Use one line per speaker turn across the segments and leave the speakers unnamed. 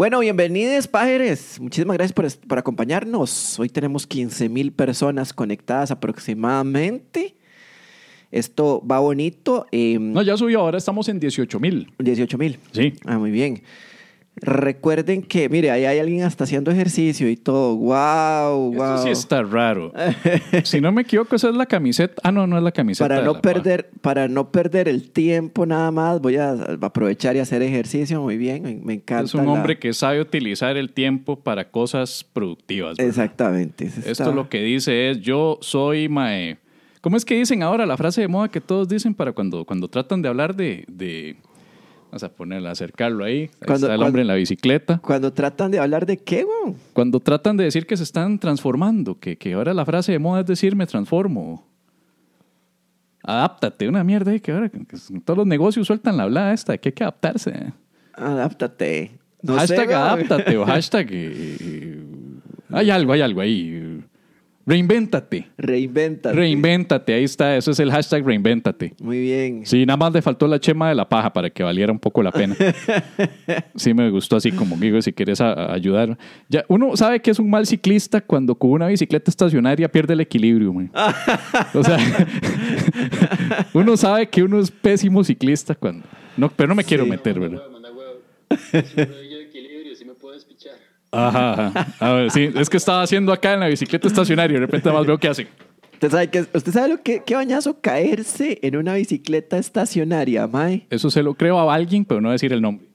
Bueno, bienvenidos, pájaros. Muchísimas gracias por, por acompañarnos. Hoy tenemos 15 mil personas conectadas aproximadamente. Esto va bonito. Eh,
No, ya subió, ahora estamos en 18 mil.
18 mil.
Sí.
Ah, muy bien. Recuerden que, mire, ahí hay alguien hasta haciendo ejercicio y todo. ¡Wow! ¡Wow!
Esto sí está raro. si no me equivoco, esa es la camiseta. Ah, no, no es la camiseta.
para no perder para no perder el tiempo nada más voy a aprovechar y hacer ejercicio muy bien me, encanta
Es un
la-
hombre que sabe utilizar el tiempo para cosas productivas. ¿verdad?
exactamente Eso
Esto lo que dice es, yo soy mae. ¿Cómo es que dicen ahora la frase de moda que todos dicen para cuando, cuando tratan de hablar de... de vamos a ponerla, acercarlo ahí. Ahí
Cuando-
está el
cuando-
hombre en la bicicleta.
cuando tratan de hablar de qué weón?
Cuando tratan de decir que se están transformando, que, que ahora la frase de moda es decir me transformo. Adáptate, una mierda ahí que ahora que todos los negocios sueltan la hablada esta, que hay que adaptarse.
adáptate no sé,
hashtag
weón.
adáptate o hashtag... eh, eh, hay algo, hay algo ahí. Reinvéntate.
reinvéntate
Reinvéntate, ahí está, eso es el hashtag reinvéntate.
muy bien
Sí, nada más le faltó la chema de la paja para que valiera un poco la pena. Sí, me gustó así como digo, si quieres a- a ayudar. Ya, uno sabe que es un mal ciclista cuando con una bicicleta estacionaria pierde el equilibrio, man. O sea, uno sabe que uno es pésimo ciclista cuando. No, pero no me quiero
Sí.
meter, ¿verdad?
Huevo, manda huevo. Si me doy el equilibrio, si me puedo despichar.
Ajá, ajá. A ver, sí, es que estaba haciendo acá en la bicicleta estacionaria y de repente más veo que hace.
¿Usted sabe, que, ¿Usted sabe lo que qué bañazo caerse en una bicicleta estacionaria, Mae?
Eso se lo creo a alguien, pero no decir el nombre.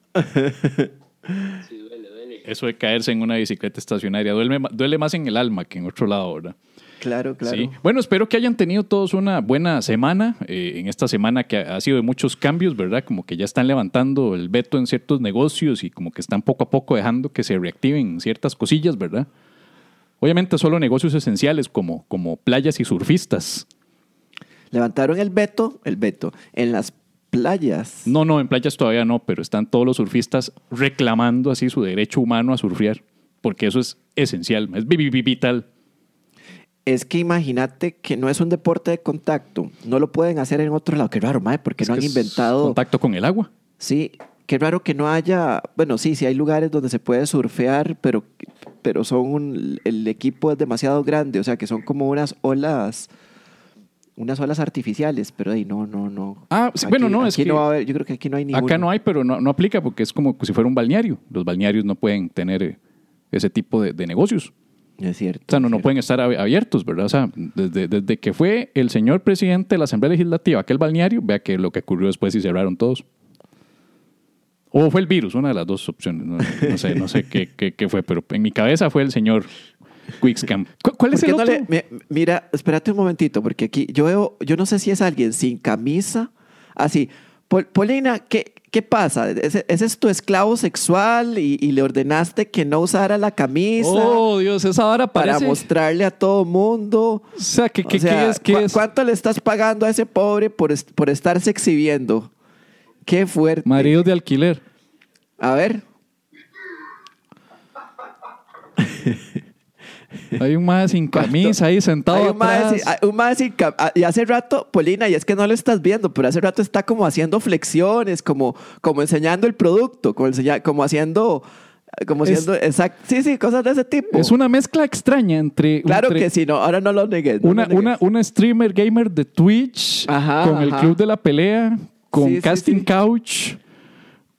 Si duele, duele.
Eso de caerse en una bicicleta estacionaria duele, duele más en el alma que en otro lado, ¿verdad?
Claro, claro.
Sí. Bueno, espero que hayan tenido todos una buena semana. eh, en esta semana que ha sido de muchos cambios, ¿verdad? Como que ya están levantando el veto en ciertos negocios y como que están poco a poco dejando que se reactiven ciertas cosillas, ¿verdad? Obviamente solo negocios esenciales como, como playas y surfistas.
Levantaron el veto, el veto, en las playas.
No, no, en playas todavía no, pero están todos los surfistas reclamando así su derecho humano a surfear, porque eso es esencial, es vi- vi- vital.
Es que imagínate que no es un deporte de contacto. No lo pueden hacer en otro lado. Qué raro, Mae, porque
Es
no han
es
inventado.
contacto con el agua.
Sí, qué raro que no haya. Bueno, sí, sí hay lugares donde se puede surfear, pero, pero son un- el equipo es demasiado grande. O sea, que son como unas olas. Unas olas artificiales, pero ahí no, no, no.
Ah, sí, bueno, no, es
aquí
que-
no va a haber, yo creo que aquí no hay ninguno.
Acá no hay, pero no, no aplica porque es como si fuera un balneario. Los balnearios no pueden tener eh, ese tipo de, de negocios.
Es cierto.
O sea, no, no pueden estar ab- abiertos, ¿verdad? O sea, desde, desde que fue el señor presidente de la Asamblea Legislativa aquel balneario, vea que lo que ocurrió después y cerraron todos. O fue el virus, una de las dos opciones. No, no sé, no sé qué, qué, qué fue, pero en mi cabeza fue el señor Quickscamp. ¿Cu- ¿Cuál es
¿Por
el
no
otro?
le- mira, espérate un momentito, porque aquí yo veo, yo no sé si es alguien sin camisa, así. Pol- Polina, ¿qué, qué pasa? ¿Ese, ese es tu esclavo sexual y, y le ordenaste que no usara la camisa
Oh, Dios, esa
para
parece...
mostrarle a todo mundo?
O sea, ¿qué,
O
qué-
sea,
qué es? ¿Qué
¿cu-
es?
¿Cuánto le estás pagando a ese pobre por, est- por estarse exhibiendo? Qué fuerte.
Maridos de alquiler.
A ver,
Hay un más sin camisa ahí sentado
hay un mae sin- hay un mae sin cam- ah, y hace rato, Polina, y es que no lo estás viendo, pero hace rato está como haciendo flexiones, como, como enseñando el producto, como, enseña- como haciendo, como
Es-
exacto, sí, sí, cosas de ese tipo.
Es una mezcla extraña entre...
claro
entre
que sí, no, ahora no lo negues. no
Una,
lo negues.
una, una streamer gamer de Twitch
Ajá,
con el. Club de la Pelea, con
Sí, sí,
Casting
sí.
Couch,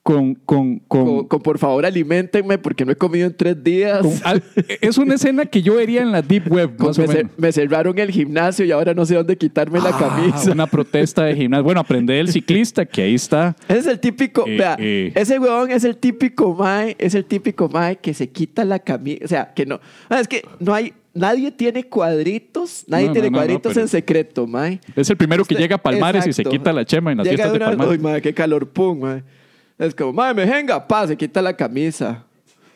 con... con, con,
Con- por favor, alimentenme porque no he comido en tres días.
al- es una escena que yo vería en la Deep Web, más
me, cer-
menos.
me cerraron el gimnasio y ahora no sé dónde quitarme la
Ah,
camisa.
Una protesta de gimnasio. Bueno, aprende del ciclista, que ahí está.
Ese es el típico,
Eh,
vea,
eh.
ese huevón es el típico mae, es el típico mae que se quita la camisa, o sea, que no, es que no hay, nadie tiene cuadritos, nadie
No,
tiene
no, no, no,
cuadritos en secreto, mae.
Es el primero que llega a Palmares y se quita la chema en las
Llega
fiestas de
de una vez,
Palmares.
uy, mae, qué calor, pum, mae. Es como, mae, me venga, pa, se quita la camisa.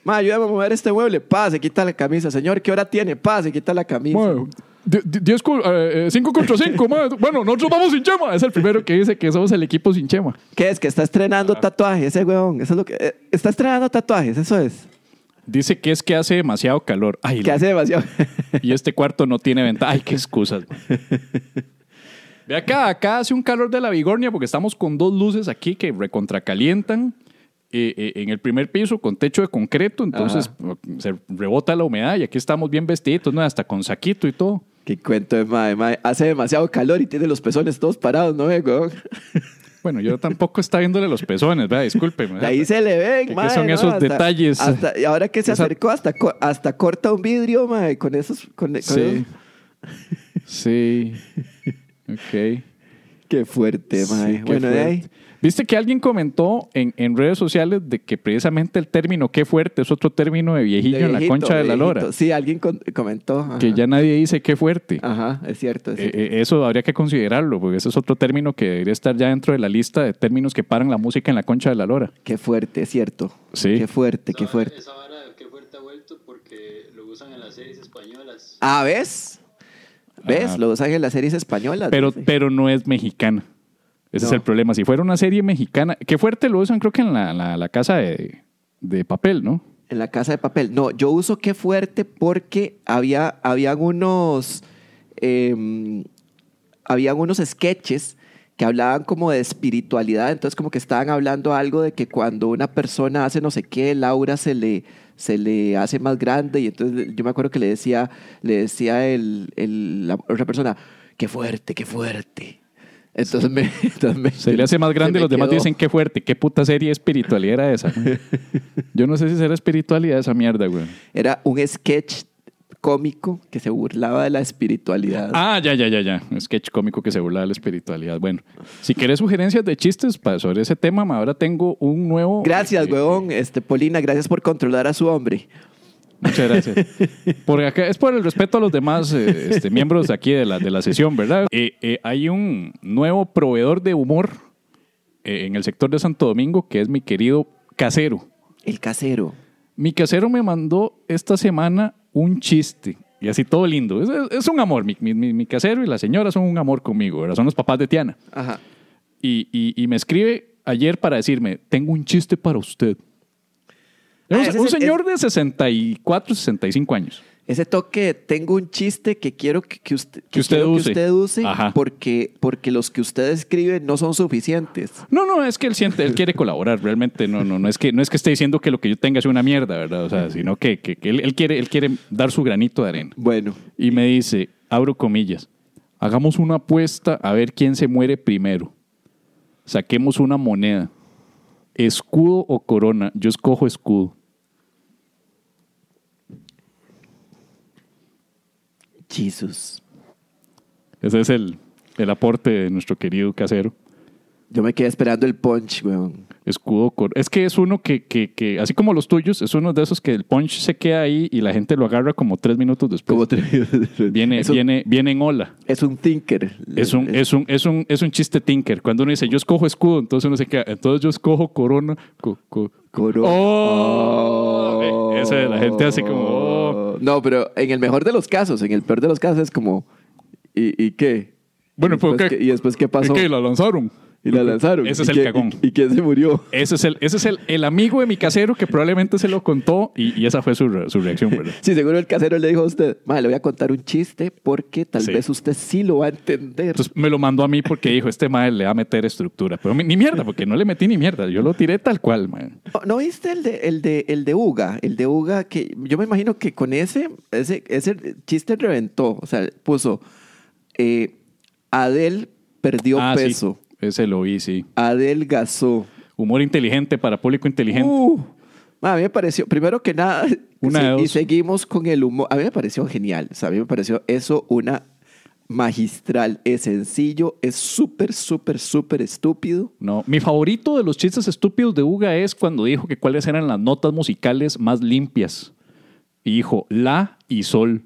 Mae, ayúdame a mover este mueble, pa, se quita la camisa. Señor, ¿qué hora tiene? Pa, se quita la camisa.
Bueno, 5 contra 5, Bueno, nosotros vamos sin chema. Es el primero que dice que somos el equipo sin chema.
¿Qué es? Que está estrenando tatuajes, ese huevón. Eso es lo que, eh, está estrenando tatuajes, eso es.
Dice que es que hace demasiado calor. Ay,
Que hace demasiado.
Y este cuarto no tiene ventana. Ay, qué excusas. Ve acá, acá hace un calor de la vigornia porque estamos con dos luces aquí que recontracalientan. eh, eh, en el primer piso con techo de concreto, entonces se rebota la humedad y aquí estamos bien vestiditos, ¿no? Hasta con saquito y todo.
Qué cuento de mae. Hace demasiado calor y tiene los pezones todos parados, ¿no, weón?
Bueno, yo tampoco está viéndole los pezones, ¿verdad? Discúlpeme.
Ahí se le ven,
¿Qué
mae,
son
¿no?
esos
Hasta-
detalles?
hasta- y ahora que se
Esa-
acercó, hasta, hasta corta un vidrio, mae, con esos... Con, con
Sí.
esos-
Sí. Ok.
Qué fuerte, mae.
Sí,
bueno, de ahí...
Viste que alguien comentó en, en redes sociales de que precisamente el término qué fuerte es otro término de viejillo
de
en la concha de la lora.
Sí, alguien con- comentó. ajá.
Que ya nadie dice qué fuerte.
Ajá, es cierto. es
Eh,
cierto.
eh, eso habría que considerarlo, porque ese es otro término que debería estar ya dentro de la lista de términos que paran la música en la concha de la lora.
Qué fuerte, es cierto.
Sí.
Qué fuerte, qué
Esa-
fuerte.
Esa vara, qué fuerte ha vuelto porque lo usan en las series españolas.
Ah, ¿ves? ¿Ves?
Ajá.
Lo usan en las series españolas.
Pero,
dice.
pero no es mexicana. Ese es el problema. Si fuera una serie mexicana, qué fuerte lo usan, creo que en la, la- la casa de, de papel, ¿no?
En la casa de papel. No, yo uso qué fuerte porque había, habían unos. eh, habían unos sketches que hablaban como de espiritualidad. Entonces, como que estaban hablando algo de que cuando una persona hace no sé qué, el aura se le, se le hace más grande. Y entonces yo me acuerdo que le decía, le decía el, el- la otra persona, qué fuerte, qué fuerte. Entonces me, entonces me-
Se le hace más grande y los demás
quedó.
dicen qué fuerte, qué puta serie de espiritualidad era esa. güey? Yo no sé si será espiritualidad esa mierda, güey.
Era un sketch cómico que se burlaba de la espiritualidad.
Ah, ya, ya, ya, ya. Un sketch cómico que se burla de la espiritualidad. Bueno, si querés sugerencias de chistes sobre ese tema, ma, ahora tengo un nuevo.
Gracias,
eh,
huevón. Este, Polina, gracias por controlar a su hombre.
Muchas gracias. Por acá, es por el respeto a los demás eh, este, miembros de aquí de la, de la sesión, ¿verdad? Eh, eh, hay un nuevo proveedor de humor en el sector de Santo Domingo que es mi querido casero.
El casero.
Mi casero me mandó esta semana un chiste. Y así todo lindo. Es, es- es un amor. Mi, mi- mi- mi casero y la señora son un amor conmigo. ¿verdad? Son los papás de Tiana.
Ajá.
Y, y- y me escribe ayer para decirme, tengo un chiste para usted.
Ah,
un,
es
un
el-
señor de 64, 65 años.
Ese toque, tengo un chiste que quiero que, que usted,
Que usted use.
que usted use
Ajá.
porque, porque los que usted escribe no son suficientes.
No, no, es que él siente, él quiere colaborar, realmente no, no, no es que no es que esté diciendo que lo que yo tenga sea una mierda, ¿verdad? O sea, sino que, que- que él, él quiere, él quiere dar su granito de arena.
Bueno,
Y me dice, abro comillas, hagamos una apuesta a ver quién se muere primero. Saquemos una moneda. Escudo o corona. Yo escojo escudo.
Jesus.
Ese es el, el aporte de nuestro querido casero.
Yo me quedé esperando el punch, weón.
Escudo cor- Es que es uno que, que, que, así como los tuyos, es uno de esos que el punch se queda ahí y la gente lo agarra como tres minutos después.
Como te-
Viene,
es, un,
viene, viene en ola.
es un thinker.
Es un, es, un, es, un, es un chiste tinker. Cuando uno dice, yo escojo escudo, entonces uno se queda, entonces yo escojo corona. co- co-
Coro-
¡Oh! Eh, Ese de la gente hace como, oh.
No, pero en el mejor de los casos, en el peor de los casos es como, ¿y, y qué?
Bueno,
¿Y después
¿qué?
qué- ¿Y después qué pasó?
Es que la lanzaron.
Y la lanzaron.
Ese es
¿Y
el cagón.
¿Y, y quién se murió?
Ese es el, ese es el, el amigo de mi casero que probablemente se lo contó y, y esa fue su, re- su reacción, ¿verdad?
Sí, seguro el casero le dijo a usted, "Mae, le voy a contar un chiste porque tal
Sí.
vez usted sí lo va a entender.
Entonces me lo mandó a mí porque dijo, este madre le va a meter estructura. Pero ni mierda, porque no le metí ni mierda. Yo lo tiré tal cual, man.
¿No, no viste el de, el, de, el de Uga? El de Uga, que yo me imagino que con ese, ese, ese chiste reventó. O sea, puso, eh, Adel perdió
Ah, sí. Ese lo vi, sí.
adelgazó.
Humor inteligente para público inteligente.
Uh, a mí me pareció, primero que nada,
Una
sí,
de
y seguimos con el humor. A mí me pareció genial. O sea, a mí me pareció eso una magistral. Es sencillo, es súper, súper, súper estúpido.
No, mi favorito de los chistes estúpidos de Uga es cuando dijo que cuáles eran las notas musicales más limpias. Y dijo la y sol.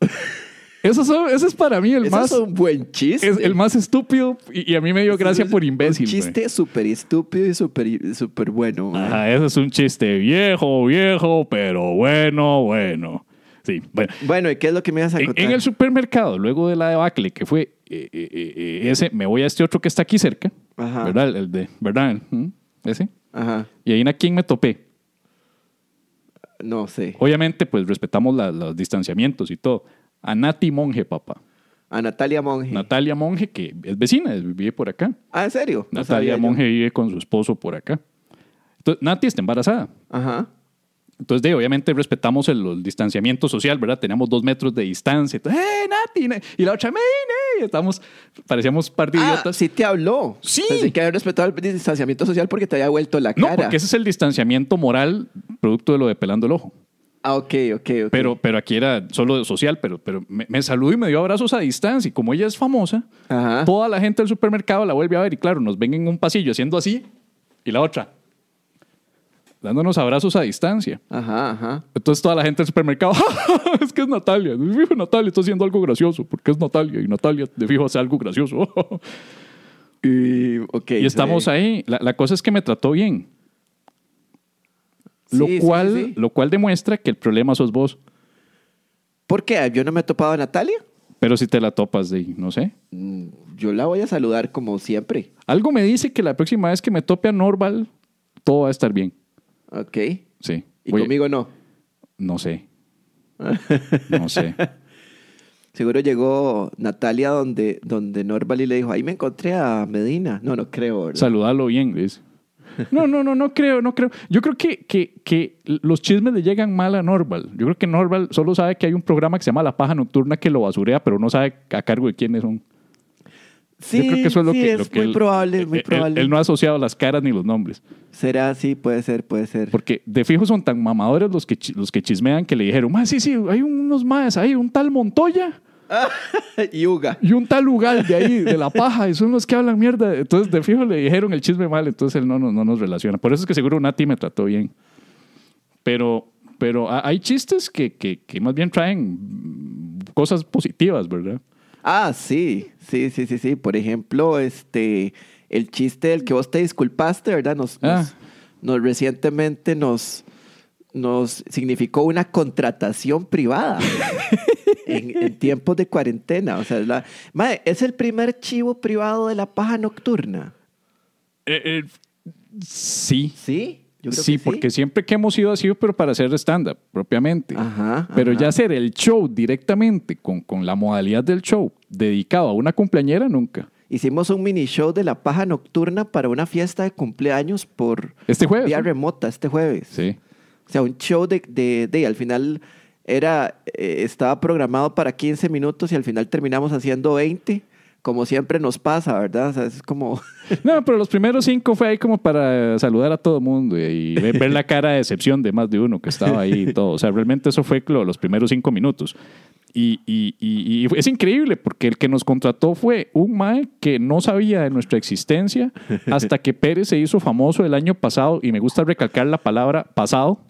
Eso son- ese es para mí el
Eso
más,
es un buen chiste.
es el más estúpido y, y a mí me dio gracia por imbécil.
Un chiste súper estúpido y súper súper bueno.
Ajá, ese es un chiste viejo, viejo, pero bueno, bueno. Sí, bueno.
Bueno, ¿y qué es lo que me ibas a contar?
en el supermercado, luego de la debacle que fue eh, eh, eh, ese, me voy a este otro que está aquí cerca,
Ajá.
¿verdad? El, el de, ¿verdad? ¿Mm? Ese.
Ajá,
Y ahí a quién me topé.
no sé.
Obviamente, pues respetamos los distanciamientos y todo. A Nati Monge, papá.
A Natalia Monge.
Natalia Monge, que es vecina, vive por acá.
ah, ¿en serio? No
Natalia. Monge vive con su esposo por acá. Entonces, Nati está embarazada.
Ajá.
Entonces, de, obviamente respetamos el, el distanciamiento social, ¿verdad? Teníamos dos metros de distancia. Entonces, ¡eh, Nati! ne-". Y la otra, ¡me, ne-". Estamos, parecíamos par de
Ah,
idiotas.
sí te habló.
Sí.
Pensé que había respetado el distanciamiento social porque te había vuelto la
no,
cara.
porque ese es el distanciamiento moral producto de lo de pelando el ojo.
Ah, ok, ok, ok.
Pero, pero aquí era solo social, pero, pero me, me saludó y me dio abrazos a distancia. Y como ella es famosa,
Ajá.
toda la gente del supermercado la vuelve a ver. Y claro, nos ven en un pasillo haciendo así y la otra dándonos abrazos a distancia.
Ajá, ajá.
Entonces toda la gente del supermercado, es que es Natalia. De fijo, Natalia está haciendo algo gracioso porque es Natalia y Natalia de fijo hace algo gracioso.
Y, ok,
y estamos
sí.
ahí. La, la cosa es que me trató bien. Lo,
Sí,
cual,
sí.
lo cual demuestra que el problema sos vos.
¿Por qué? ¿Yo no me he topado a Natalia?
Pero si te la topas de no sé.
Mm, Yo la voy a saludar como siempre.
Algo me dice que la próxima vez que me tope a Norval, todo va a estar bien.
Ok.
Sí.
Y
Voy-
conmigo no.
No sé. No sé.
Seguro llegó Natalia donde, donde Norval y le dijo, ahí me encontré a Medina. No, no creo, ¿verdad?
Saludalo bien, dice. No, no, no, no creo, no creo. Yo creo que, que, que los chismes le llegan mal a Norval. Yo creo que Norval solo sabe que hay un programa que se llama La Paja Nocturna que lo basurea, pero no sabe a cargo de quiénes son.
sí,
Yo creo que eso es lo
sí,
que...
es
lo que
muy
él-
probable, es muy
él-
probable.
Él, no ha asociado las caras ni los nombres.
Será, sí, puede ser, puede ser.
Porque de fijo son tan mamadores los que, los que chismean que le dijeron, más sí, sí, hay unos más ahí, un tal Montoya
Yuga.
y un tal Ugal de ahí, de la paja, y son los que hablan mierda. Entonces, de fijo le dijeron el chisme mal, entonces él no, no, no nos relaciona. Por eso es que seguro Nati me trató bien. Pero, pero ha- hay chistes que, que, que más bien traen cosas positivas, ¿verdad?
Ah, sí, sí, sí, sí, sí. Por ejemplo, este, el chiste del que vos te disculpaste, ¿verdad? Nos,
Ah.
nos, nos recientemente nos, nos significó una contratación privada en, en tiempos de cuarentena. O sea, es, la, Mae, es el primer chivo privado de la paja nocturna.
Eh, sí.
¿Sí? Yo creo
Sí,
que
porque siempre que hemos ido así, pero para hacer stand-up propiamente.
Ajá,
Pero
ajá.
ya hacer el show directamente con, con la modalidad del show dedicado a una cumpleañera, nunca.
Hicimos un mini show de la paja nocturna para una fiesta de cumpleaños por
Este jueves.
vía remota este jueves.
Sí.
O sea, un show de, de, de- al final era, eh, estaba programado para 15 minutos y al final terminamos haciendo 20, como siempre nos pasa, ¿verdad? O sea, es como,
No, pero los primeros cinco fue ahí como para saludar a todo el mundo y, y ver, la cara de decepción de más de uno que estaba ahí y todo. O sea, realmente eso fue lo- los primeros cinco minutos. Y, y- y- y es increíble porque el que nos contrató fue un mae que no sabía de nuestra existencia hasta que Pérez se hizo famoso el año pasado y me gusta recalcar la palabra pasado.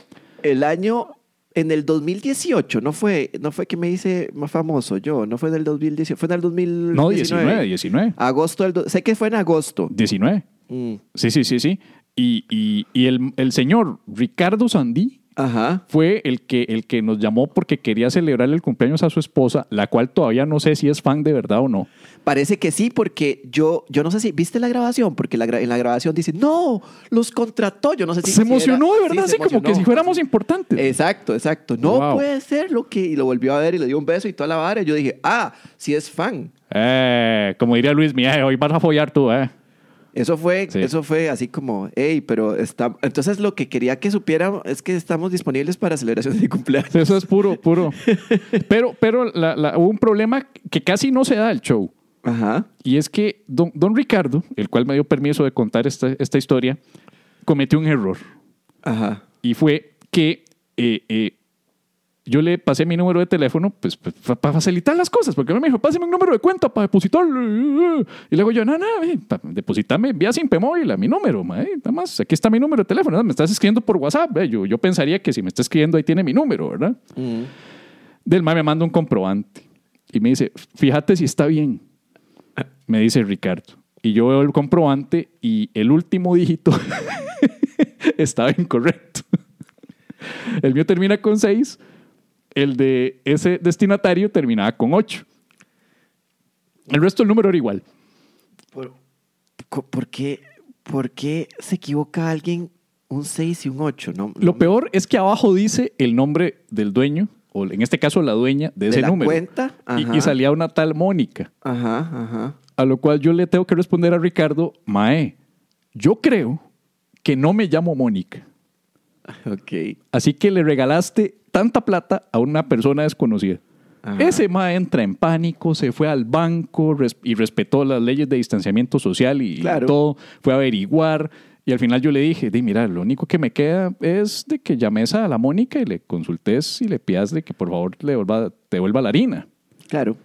el año, en el 2018, no fue, no fue que me hice más famoso yo, no fue en el 2018, fue en el 2019.
No, 19, 19.
Agosto del, sé que fue en agosto.
19.
Mm,
Sí, sí, sí, sí. Y, y- y el, el señor Ricardo Sandí
Ajá.
fue el que, el que nos llamó porque quería celebrar el cumpleaños a su esposa, la cual todavía no sé si es fan de verdad o no.
Parece que sí, porque yo, yo no sé si, ¿viste la grabación? Porque la gra- en la grabación dice, no, los contrató. Yo no sé si...
se
si era-
emocionó de
sí,
verdad,
se
así como que si fuéramos importantes.
Exacto, exacto. No
Wow.
puede ser lo que... Y lo volvió a ver y le dio un beso y toda la vara. Y yo dije, ah, sí es fan.
Eh, como diría Luis Mía, hoy vas a follar tú, ¿eh?
Eso fue,
Sí.
eso fue así como, hey, pero está... Entonces lo que quería que supiera es que estamos disponibles para celebraciones de cumpleaños.
Eso es puro, puro. Pero, pero la- la- hubo un problema que casi no se da el show.
Ajá.
Y es que don, don Ricardo, el cual me dio permiso de contar esta, esta historia, cometió un error.
Ajá.
Y fue que eh, eh, yo le pasé mi número de teléfono pues, para facilitar las cosas, porque me dijo, pásame un número de cuenta para depositarle. Y luego yo, no, no, eh, depositame vía Simpe Móvil a mi número, ma, eh, nada más, aquí está mi número de teléfono, ¿no? me estás escribiendo por WhatsApp, eh, yo, yo pensaría que si me está escribiendo ahí tiene mi número, ¿verdad?
Mm.
Del ma me manda un comprobante y me dice, fíjate si está bien, me dice Ricardo. Y yo veo el comprobante y el último dígito estaba incorrecto. El mío termina con 6, el de ese destinatario terminaba con 8. El resto del número era igual.
Por, co- ¿por, qué, por qué se equivoca alguien un 6 y un 8? No,
Lo
no-
peor es que abajo dice el nombre del dueño, o en este caso la dueña de
¿De
ese
la
número.
cuenta?
Y- y salía una tal Mónica.
Ajá, ajá.
A lo cual yo le tengo que responder a Ricardo, Mae, yo creo que no me llamo Mónica.
Ok.
Así que le regalaste tanta plata a una persona desconocida.
Ajá.
Ese ma entra en pánico, se fue al banco res- y respetó las leyes de distanciamiento social y
Claro.
todo. Fue a averiguar. Y al final yo le dije, di, mira, lo único que me queda es de que llames a la Mónica y le consultes y le pidas de que por favor le devuelva, te devuelva la harina.
Claro.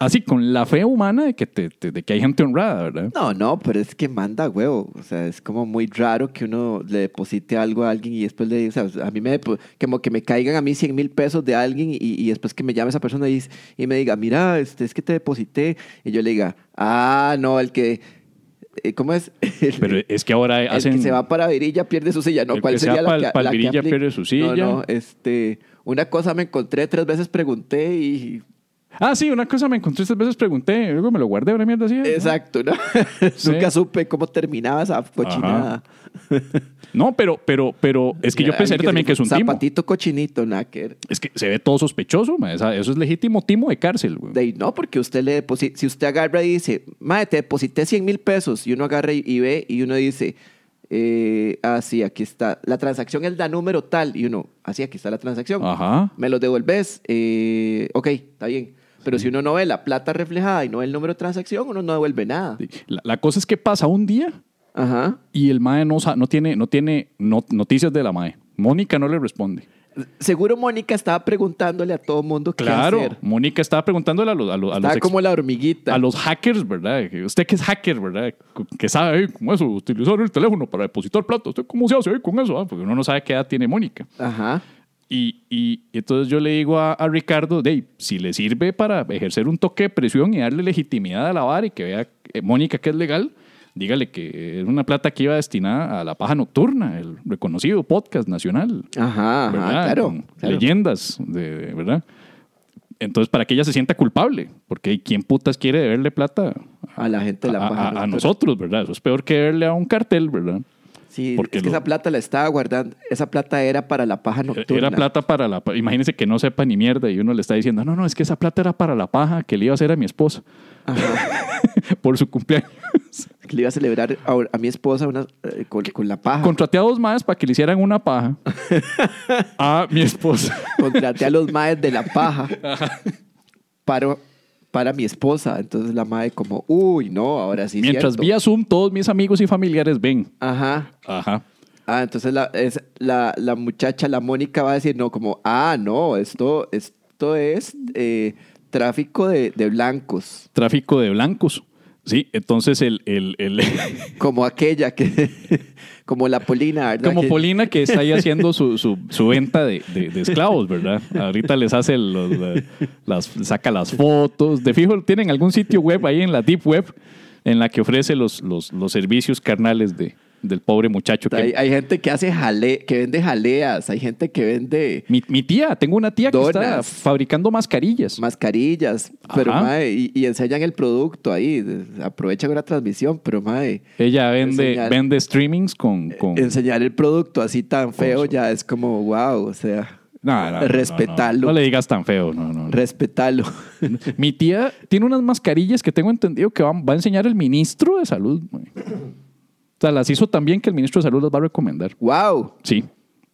Así, con la fe humana de que, te- te- de que hay gente honrada, ¿verdad?
No, no, pero es que manda huevo. O sea, es como muy raro que uno le deposite algo a alguien y después le o sea, a mí me, como que me caigan a mí 100 mil pesos de alguien y, y después que me llame esa persona y, y me diga, mira, este, es que te deposité. Y yo le diga, ah, no, el que, eh, ¿cómo es? El,
Pero es que ahora
el
hacen...
que se va para Virilla pierde su silla, ¿no?
El
¿Cuál
que se
sería la
pa'l-
que,
pa'l
la que
Virilla
aplica?
pierde su silla.
No, no, este, una cosa me encontré, tres veces pregunté y...
Ah, sí, una cosa me encontré estas veces, pregunté, luego me lo guardé, una mierda así. ¿no?
Exacto, ¿no?
Sí.
Nunca supe cómo terminaba esa cochinada.
No, pero, pero, pero es que yo pensé también que es un timo.
Zapatito cochinito, ver.
Es que se ve todo sospechoso, ma. Eso es legítimo timo de cárcel, güey.
De no, porque usted le deposita, si usted agarra y dice, madre, te deposité 100 mil pesos, y uno agarra y, ve, y uno dice, eh, ah, sí, aquí está, la transacción es la número tal, y uno, así, aquí está la transacción.
Ajá.
Me lo devolves, eh, ok, está bien. Pero si uno no ve la plata reflejada y no ve el número de transacción, uno no devuelve nada.
La, la cosa es que pasa un día
Ajá.
y el mae no, no tiene, no tiene no- noticias de la mae. Mónica no le responde.
Seguro Mónica estaba preguntándole a todo mundo qué
Claro,
hacer.
Mónica estaba preguntándole a los, a los, a los
Estaba
ex-
como la hormiguita.
a los hackers, ¿verdad? Usted que es hacker, ¿verdad? Que sabe, eh, ¿cómo eso? Utilizar el teléfono para depositar plata. ¿Usted cómo se hace eh, con eso? Ah, Porque uno no sabe qué edad tiene Mónica.
Ajá.
Y, y entonces yo le digo a, a Ricardo, "Dey, si le sirve para ejercer un toque de presión y darle legitimidad a la vara y que vea eh, Mónica que es legal, dígale que es una plata que iba destinada a la paja nocturna, el reconocido podcast nacional.
Ajá, claro.
Leyendas, de, de- ¿verdad? Entonces, para que ella se sienta culpable, porque ¿quién putas quiere deberle plata
A la gente de la
a,
paja
a- a
nocturna.
nosotros, ¿verdad? Eso es peor que deberle a un cartel, ¿verdad?
Sí,
Porque
es que
lo-
esa plata la estaba guardando. Esa plata era para la paja nocturna.
Era plata para la paja. Imagínense que no sepa ni mierda y uno le está diciendo, no, no, es que esa plata era para la paja que le iba a hacer a mi esposa
Ajá.
por su cumpleaños.
Que le iba a celebrar a, a mi esposa una, eh, con, con la paja.
Contraté a dos más para que le hicieran una paja a mi esposa.
Contraté a los maes de la paja para, para mi esposa. Entonces la mae como, uy, no, ahora sí
Mientras
cierto.
vía Zoom todos mis amigos y familiares ven.
Ajá.
Ajá.
Ah, entonces la, es, la, la muchacha, la Mónica va a decir, no, como, ah, no, esto, esto es eh, tráfico de, de blancos.
Tráfico de blancos. Sí, entonces el, el, el-
Como aquella que, como la Polina, ¿verdad?
como Polina que está ahí haciendo su, su, su venta de, de- de esclavos, ¿verdad? Ahorita les hace los, la- las, saca las fotos. De fijo, tienen algún sitio web ahí en la Deep Web en la que ofrece los, los, los servicios carnales de, del pobre muchacho. Que,
Hay, hay gente que hace jale, que vende jaleas, hay gente que vende
mi, mi tía, tengo una tía que está fabricando mascarillas.
mascarillas, pero mae, y, y enseñan el producto ahí, aprovechan una transmisión, pero mae,
Ella vende,
Enseñar.
vende streamings con... con...
enseñar el producto así tan feo
su-
ya es como wow, o sea,
No, no,
respetarlo.
No, no le digas tan feo, no, no.
respetalo.
Mi tía tiene unas mascarillas que tengo entendido que va, va a enseñar el ministro de salud. O sea, las hizo también que el ministro de salud las va a recomendar.
wow.
Sí.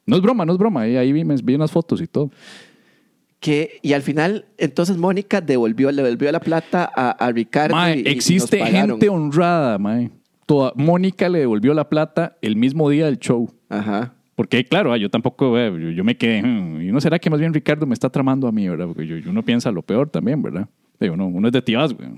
No es broma, no es broma. Ahí, ahí vi, unas fotos y todo.
Que, y al final, entonces Mónica devolvió, le devolvió la plata a, a Ricardo.
Mae,
y- y
existe
nos
gente honrada, mae. Toda, Mónica le devolvió la plata el mismo día del show.
Ajá.
Porque, claro, ah, yo tampoco, eh, yo, yo me quedé, "Hmm, ¿y no será que más bien Ricardo me está tramando a mí, verdad? Porque yo, uno piensa lo peor también, ¿verdad? Digo, uno, uno es de Tibás, güey.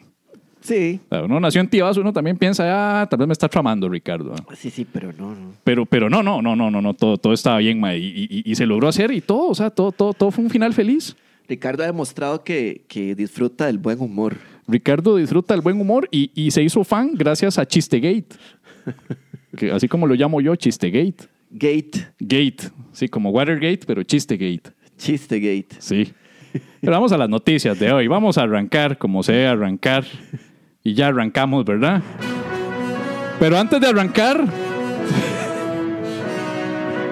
Sí.
O sea, Uno nació en Tibás, uno también piensa, ah, tal vez me está tramando Ricardo. ah".
Sí, sí, pero no, no.
Pero, pero no, no, no, no, no, no, todo, todo estaba bien, mae, y, y- y se logró hacer y todo, o sea, todo, todo, todo fue un final feliz.
Ricardo ha demostrado que, que disfruta del buen humor.
Ricardo disfruta el buen humor y, y se hizo fan gracias a Chistegate. Que, así como lo llamo yo, Chistegate.
Gate,
Gate, sí, como Watergate, pero Chistegate.
chiste gate.
Sí. Pero vamos a las noticias de hoy. Vamos a arrancar como se debe arrancar. Y ya arrancamos, ¿verdad? Pero antes de arrancar,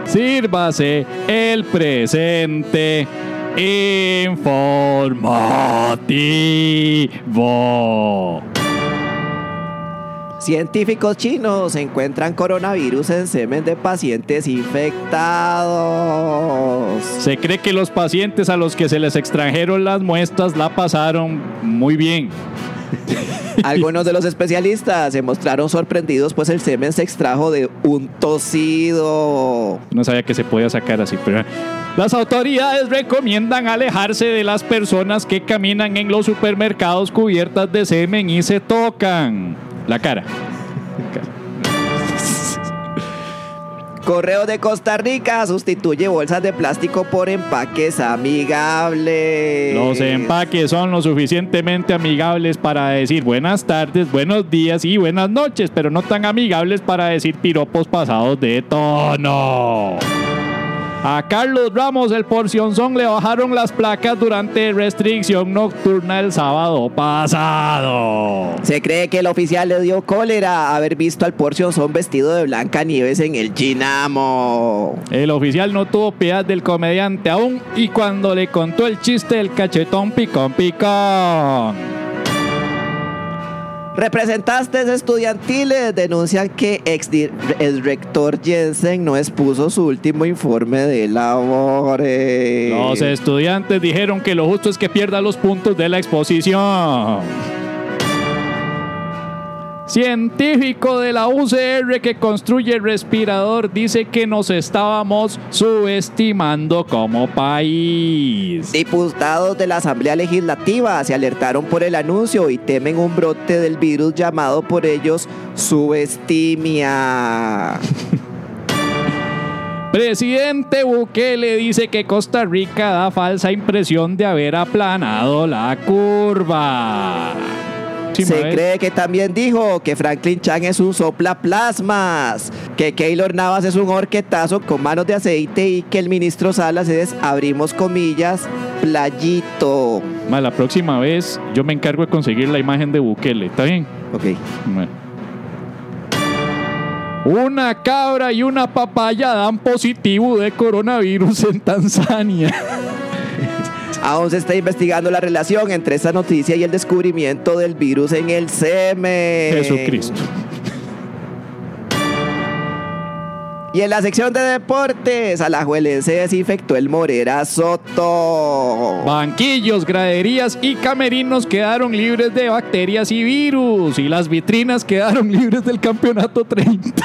sírvase el presente informativo.
Científicos chinos encuentran coronavirus en semen de pacientes infectados.
Se cree que los pacientes a los que se les extrajeron las muestras la pasaron muy bien.
Algunos de los especialistas se mostraron sorprendidos pues el semen se extrajo de un tocido.
No sabía que se podía sacar así, pero las autoridades recomiendan alejarse de las personas que caminan en los supermercados cubiertas de semen y se tocan la cara.
Correo de Costa Rica sustituye bolsas de plástico por empaques amigables.
Los empaques son lo suficientemente amigables para decir buenas tardes, buenos días y buenas noches, pero no tan amigables para decir piropos pasados de tono. A Carlos Ramos, el Porcionzón, le bajaron las placas durante restricción nocturna el sábado pasado.
Se cree que el oficial le dio cólera haber visto al Porcionzón vestido de Blanca Nieves en el Chinamo.
El oficial no tuvo piedad del comediante aún y cuando le contó el chiste del cachetón picón picón.
Representantes estudiantiles denuncian que ex el rector Jensen no expuso su último informe de labores.
Los estudiantes dijeron que lo justo es que pierda los puntos de la exposición. Científico de la UCR que construye el respirador dice que nos estábamos subestimando como país.
Diputados de la Asamblea Legislativa se alertaron por el anuncio y temen un brote del virus llamado por ellos subestimia.
Presidente Bukele dice que Costa Rica da falsa impresión de haber aplanado la curva.
Se cree que también dijo que Franklin Chan es un soplaplasmas, que Keylor Navas es un horquetazo con manos de aceite y que el ministro Salas es, abrimos comillas, playito.
la próxima vez yo me encargo de conseguir la imagen de Bukele, ¿está bien?
Ok.
Una cabra y una papaya dan positivo de coronavirus en Tanzania.
Aún se está investigando la relación entre esa noticia y el descubrimiento del virus en el semen.
Jesucristo.
Y en la sección de deportes, Alajuelense desinfectó el Morera Soto.
Banquillos, graderías y camerinos quedaron libres de bacterias y virus. Y las vitrinas quedaron libres del campeonato 30.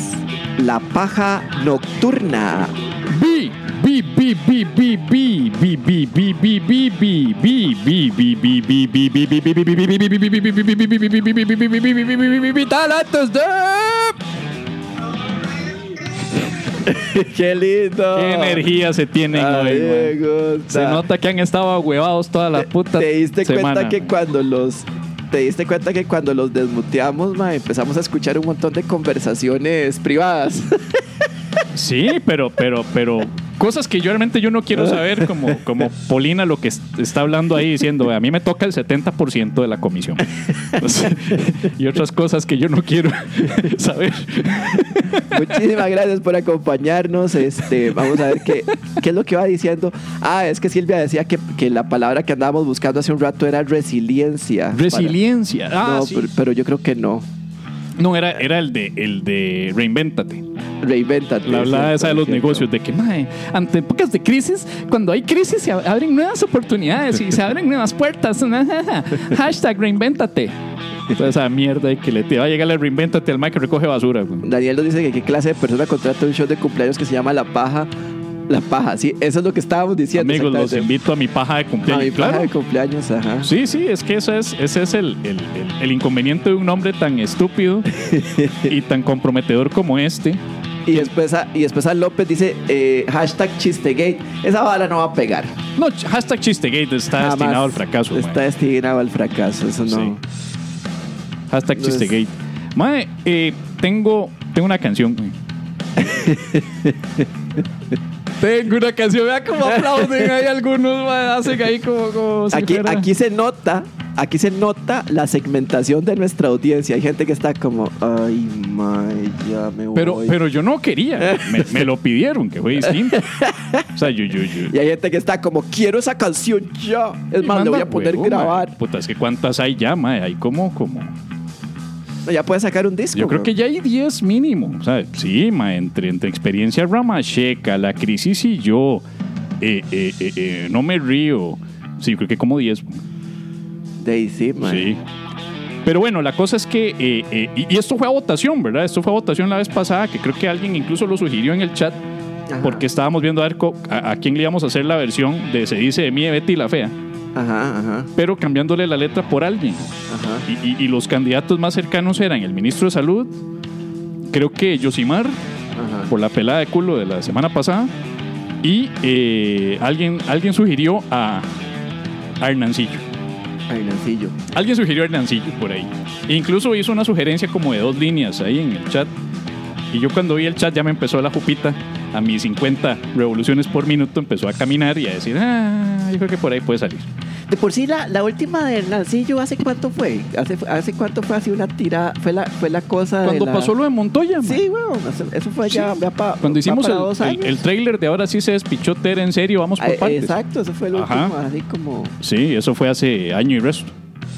La Paja Nocturna
bi bi bi bi bi bi bi bi bi bi bi bi bi bi bi bi bi bi bi
Qué lindo.
Qué energía se tienen hoy. Se nota que han estado huevados toda la puta
¿Te diste cuenta que cuando los te diste cuenta que cuando los desmuteamos, empezamos a escuchar un montón de conversaciones privadas?
Sí, pero, pero, pero cosas que yo realmente yo no quiero saber, como, como Polina lo que está hablando ahí diciendo, a mí me toca el 70% de la comisión. y otras cosas que yo no quiero saber.
Muchísimas gracias por acompañarnos. Este, vamos a ver qué, qué es lo que va diciendo. Ah, es que Silvia decía que, que la palabra que andábamos buscando hace un rato era resiliencia.
Resiliencia. Ah,
no, pero, pero yo creo que no.
No, era, era el de el de Reinvéntate.
Reinvéntate.
La hablada esa de los negocios, de que, mae, ante épocas de crisis, cuando hay crisis se abren nuevas oportunidades y se abren nuevas puertas. Hashtag reinvéntate. Toda esa mierda de que le te va a llegar el reinvéntate al mae que recoge basura.
Daniel nos dice que qué clase de persona contrata un show de cumpleaños que se llama La Paja la paja, sí, eso es lo que estábamos diciendo.
Amigos, los invito a mi paja de cumpleaños.
A mi paja de cumpleaños, ajá.
Sí, sí, es que eso es, ese es el, el, el, inconveniente de un hombre tan estúpido y tan comprometedor como este.
Y después, a, y después a López dice eh, hashtag chistegate. Esa bala no va a pegar.
No, hashtag Chistegate está
Jamás.
destinado al fracaso.
Está
mae.
destinado al fracaso. Eso no.
Sí. Hashtag
No es-
Chistegate. Mae, eh, tengo, tengo una canción. tengo una canción. Vea cómo aplauden ahí algunos. mae, hacen ahí como, como si
Aquí,
fuera-
aquí se nota, aquí se nota la segmentación de nuestra audiencia. Hay gente que está como, ay, my, ya me voy.
Pero, pero yo no quería. Me, me lo pidieron, que fue distinto. O sea, yo, yo, yo.
Y hay gente que está como, quiero esa canción ya. Es más, le voy a poner
Huevo,
grabar.
Puta, es que cuántas hay ya, mae. Hay como, como.
No, ya puede sacar un disco.
Yo creo
bro.
que ya hay 10 mínimo. O sea, sí, ma, entre, entre experiencia Ramacheca, la crisis y yo, eh, eh, eh, no me río. Sí, creo que como 10.
De ahí sí, man.
Sí. Pero bueno, la cosa es que, eh, eh, y, esto fue a votación, ¿verdad? Esto fue a votación la vez pasada, que creo que alguien incluso lo sugirió en el chat,
Ajá.
porque estábamos viendo a ver a, a quién le íbamos a hacer la versión de Se dice de mí, de Betty la Fea,
Ajá, ajá,
pero cambiándole la letra por alguien.
ajá.
Y, y- y los candidatos más cercanos eran el ministro de Salud, creo que Yosimar, por la pelada de culo de la semana pasada. Y eh, alguien, alguien sugirió a, a Hernancillo.
Ay, Nancillo.
Alguien sugirió a Hernancillo por ahí. E incluso hizo una sugerencia como de dos líneas ahí en el chat. Y yo cuando vi el chat ya me empezó la jupita. A mis 50 revoluciones por minuto empezó a caminar y a decir, ah, yo creo que por ahí puede salir.
De por sí, la, la última de Nancillo, ¿hace cuánto fue? ¿Hace, hace cuánto fue así una tirada? Fue la, fue la cosa
Cuando
de la...
pasó lo de Montoya, man.
Sí, weón. eso- fue ya,
Sí.
ya pa-
Cuando hicimos
para
el,
dos
el,
años.
el trailer de ahora sí se despichó Tere en serio, vamos por
Ah,
partes.
Exacto, eso fue el
Ajá.
último, así como...
Sí, eso fue hace año y resto.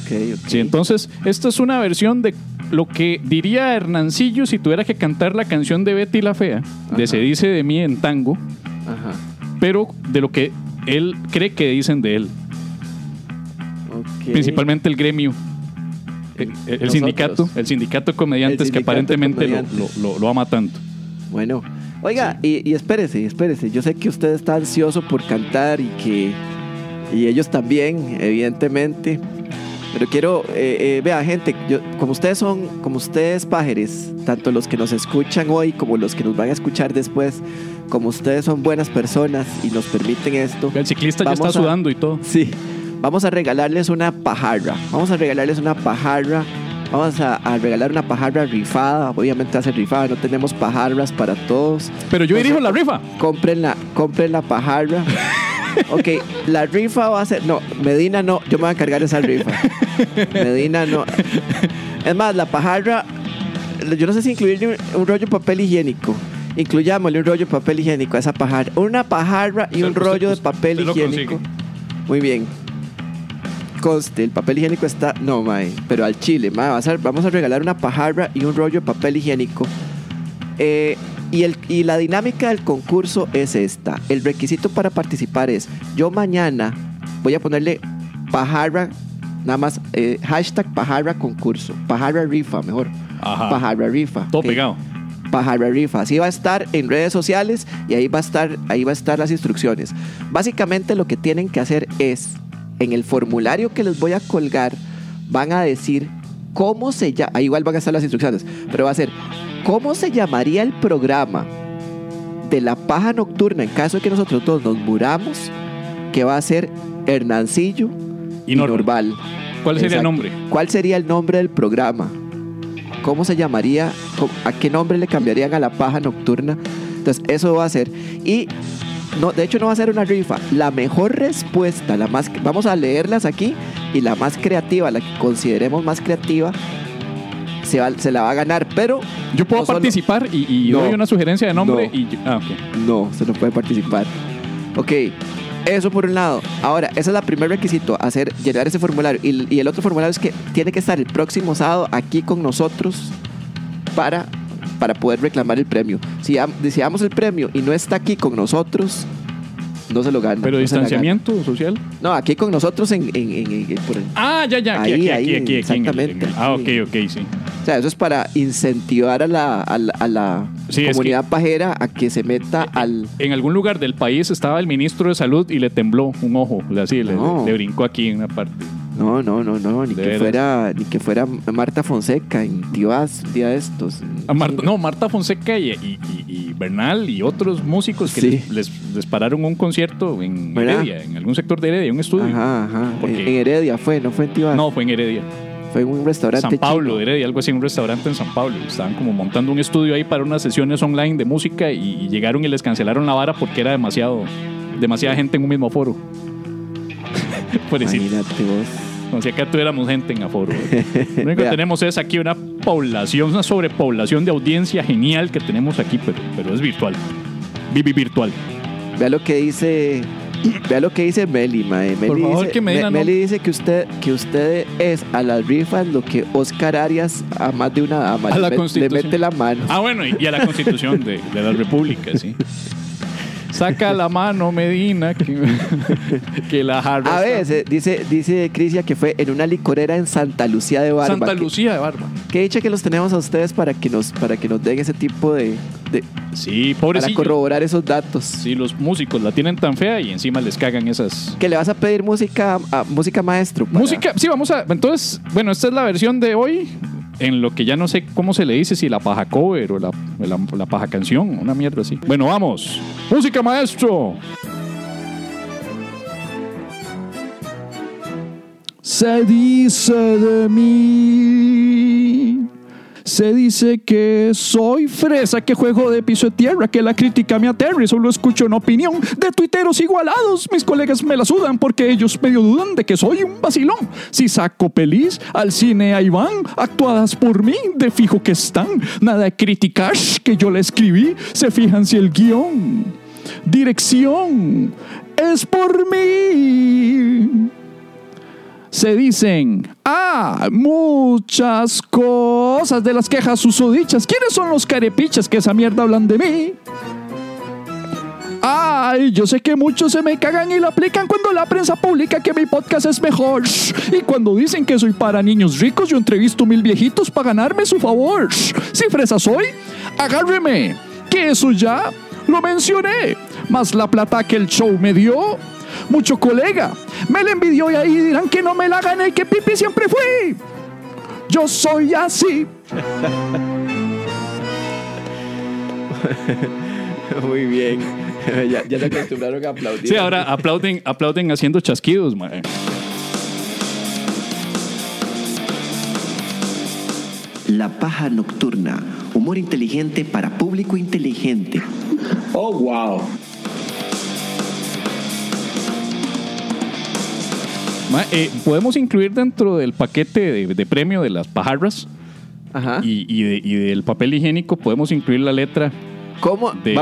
Ok, ok.
Sí, entonces, esta es una versión de lo que diría Hernancillo si tuviera que cantar la canción de Betty la Fea, de. Se dice de mí en tango,
Ajá.
pero de lo que él cree que dicen de él, principalmente el gremio. El, el- el
Nosotros.
sindicato, el sindicato de comediantes
El
que
sindicato
aparentemente lo,
comediantes.
lo- lo- lo ama tanto.
Bueno, oiga, y, y espérese, espérese. Yo sé que usted está ansioso por cantar y que. Y ellos también, evidentemente. Pero quiero, eh, eh, vea, gente, yo, como ustedes son, como ustedes pájaros, tanto los que nos escuchan hoy como los que nos van a escuchar después, como ustedes son buenas personas y nos permiten esto.
El ciclista ya está
a-
sudando y todo.
Sí, vamos a regalarles una pajarra. Vamos a regalarles una pajarra. Vamos a, a regalar una pajarra rifada. Obviamente ser rifada, no tenemos pajarras para todos.
Pero yo dirijo la rifa.
Compren la, compren la pajarra. Ok, la rifa va a ser. No, Medina no, yo me voy a encargar esa rifa. Medina no. Es más, la pajarra. Yo no sé si incluirle un, rollo de papel higiénico. Incluyámosle un rollo de papel higiénico a esa pajarra. Una pajarra y un rollo de papel higiénico. Muy bien. Conste, el papel higiénico está. No, mae. Pero al chile, mae. vas a- vamos a regalar una pajarra y un rollo de papel higiénico. Eh, y, el, y la dinámica del concurso es esta. El requisito para participar es: yo mañana voy a ponerle pajarra, nada más, eh, hashtag pajarra concurso. Pajarra rifa, mejor.
Ajá.
Pajarra rifa.
Todo pegado.
Pajarra Rifa. Así va a estar en redes sociales y ahí va a estar, ahí va a estar las instrucciones. Básicamente lo que tienen que hacer es, en el formulario que les voy a colgar, van a decir cómo se llama, ahí igual van a estar las instrucciones, pero va a ser cómo se llamaría el programa de la paja nocturna en caso de que nosotros todos nos muramos, que va a ser Hernancillo
Y
y
Norval. ¿Cuál sería el nombre?
¿Cuál sería el nombre del programa? ¿Cómo se llamaría? ¿Cómo- ¿A qué nombre le cambiarían a la paja nocturna? Entonces, eso va a ser. Y, no, de hecho, no va a ser una rifa. La mejor respuesta, la más, vamos a leerlas aquí, y la más creativa, la que consideremos más creativa, se, va- se la va a ganar. Pero
Yo puedo
No solo-
participar y, y
No.
doy una sugerencia de nombre
No.
y yo- ah, ok.
no, se no puede participar. Ok, eso por un lado. Ahora, ese es el primer requisito, hacer, llenar ese formulario. Y, y el otro formulario es que tiene que estar el próximo sábado aquí con nosotros para, para poder reclamar el premio. Si am- deseamos el premio y no está aquí con nosotros, no se lo gana.
Pero
no
distanciamiento social.
No, aquí con nosotros en, en- en- en- por el-
Ah, ya, ya. Aquí,
Ahí,
aquí,
ahí,
aquí, aquí, en el-
exactamente,
Ah, ok, ok, sí.
O sea, eso es para incentivar a la, a la, a la
Sí, es
comunidad pajera a que se meta al...
En algún lugar del país estaba el ministro de salud y le tembló un ojo, así, le-
No.
le, brincó aquí en una parte.
No, no, no, no, ni
De
que
veras.
fuera, ni que fuera Marta Fonseca en Tibás, un día de estos.
A Marta- no, Marta Fonseca y, y- y- Bernal y otros músicos que
Sí.
les, les- pararon un concierto en
¿Verdad?
Heredia, en algún sector de Heredia, un estudio.
Ajá, ajá.
Porque-
En, Heredia fue, no fue en Tibás.
No, fue en Heredia.
Fue en un restaurante.
San Pablo,
chino.
de Heredia, algo así, un restaurante en San Pablo. Estaban como montando un estudio ahí para unas sesiones online de música y, y llegaron y les cancelaron la vara porque era demasiado, demasiada gente en un mismo foro. Por
Imagínate vos.
Como si acá tuviéramos gente en aforo. Lo único que tenemos es aquí una población, una sobrepoblación de audiencia genial que tenemos aquí, pero, pero es virtual. Vivi virtual.
Vea lo que dice. Vea lo que dice Meli, mae. Meli
Por favor,
dice,
que
Me-
no-
Meli dice que usted, que usted es a las rifas lo que Oscar Arias a más de una dama.
A
le,
la
met- le mete la mano.
Ah, bueno, y, y a la constitución de, de la República, sí. Saca la mano, Medina, que, que la jarra.
A
está-
veces, dice, dice Crisia que fue en una licorera en Santa Lucía de Barba.
Santa
que-
Lucía de Barba.
Que dicha que los tenemos a ustedes para que nos, para que nos den ese tipo de, de-
Sí,
para
pobrecillos.
corroborar esos datos.
Sí, los músicos la tienen tan fea y encima les cagan esas.
Que le vas a pedir música, a, música maestro. para-
Música, sí, vamos a. Entonces, bueno, esta es la versión de hoy. En lo que ya no sé cómo se le dice, si la paja cover o la, la, paja canción, una mierda así. Bueno, vamos. Música maestro. Se dice de mí. Se dice que soy fresa, que juego de piso de tierra, que la crítica me aterre, solo escucho una opinión de tuiteros igualados. Mis colegas me la sudan porque ellos medio dudan de que soy un vacilón. Si saco pelis, al cine ahí van, actuadas por mí, de fijo que están. Nada de que yo le escribí, se fijan si el guion, dirección, es por mí se dicen, ah, muchas cosas de las quejas susodichas. ¿Quiénes son los carepichas que esa mierda hablan de mí? Ay, yo sé que muchos se me cagan y lo aplican cuando la prensa publica que mi podcast es mejor. Y cuando dicen que soy para niños ricos, yo entrevisto mil viejitos para ganarme su favor. Si fresa soy, agárreme, que eso ya lo mencioné. Más la plata que el show me dio, mucho colega me la envidió y ahí dirán que no me la gané y que pipi siempre fui. Yo soy así.
Muy bien. ya, ya se acostumbraron a aplaudir.
Sí, ahora aplauden, aplauden haciendo chasquidos, mae.
La paja nocturna. Humor inteligente para público inteligente.
Oh, wow.
Ma, eh, Podemos incluir dentro del paquete de, de premio de las pajarras
Ajá.
y, y de- y del papel higiénico, podemos incluir la letra
¿Cómo?
de-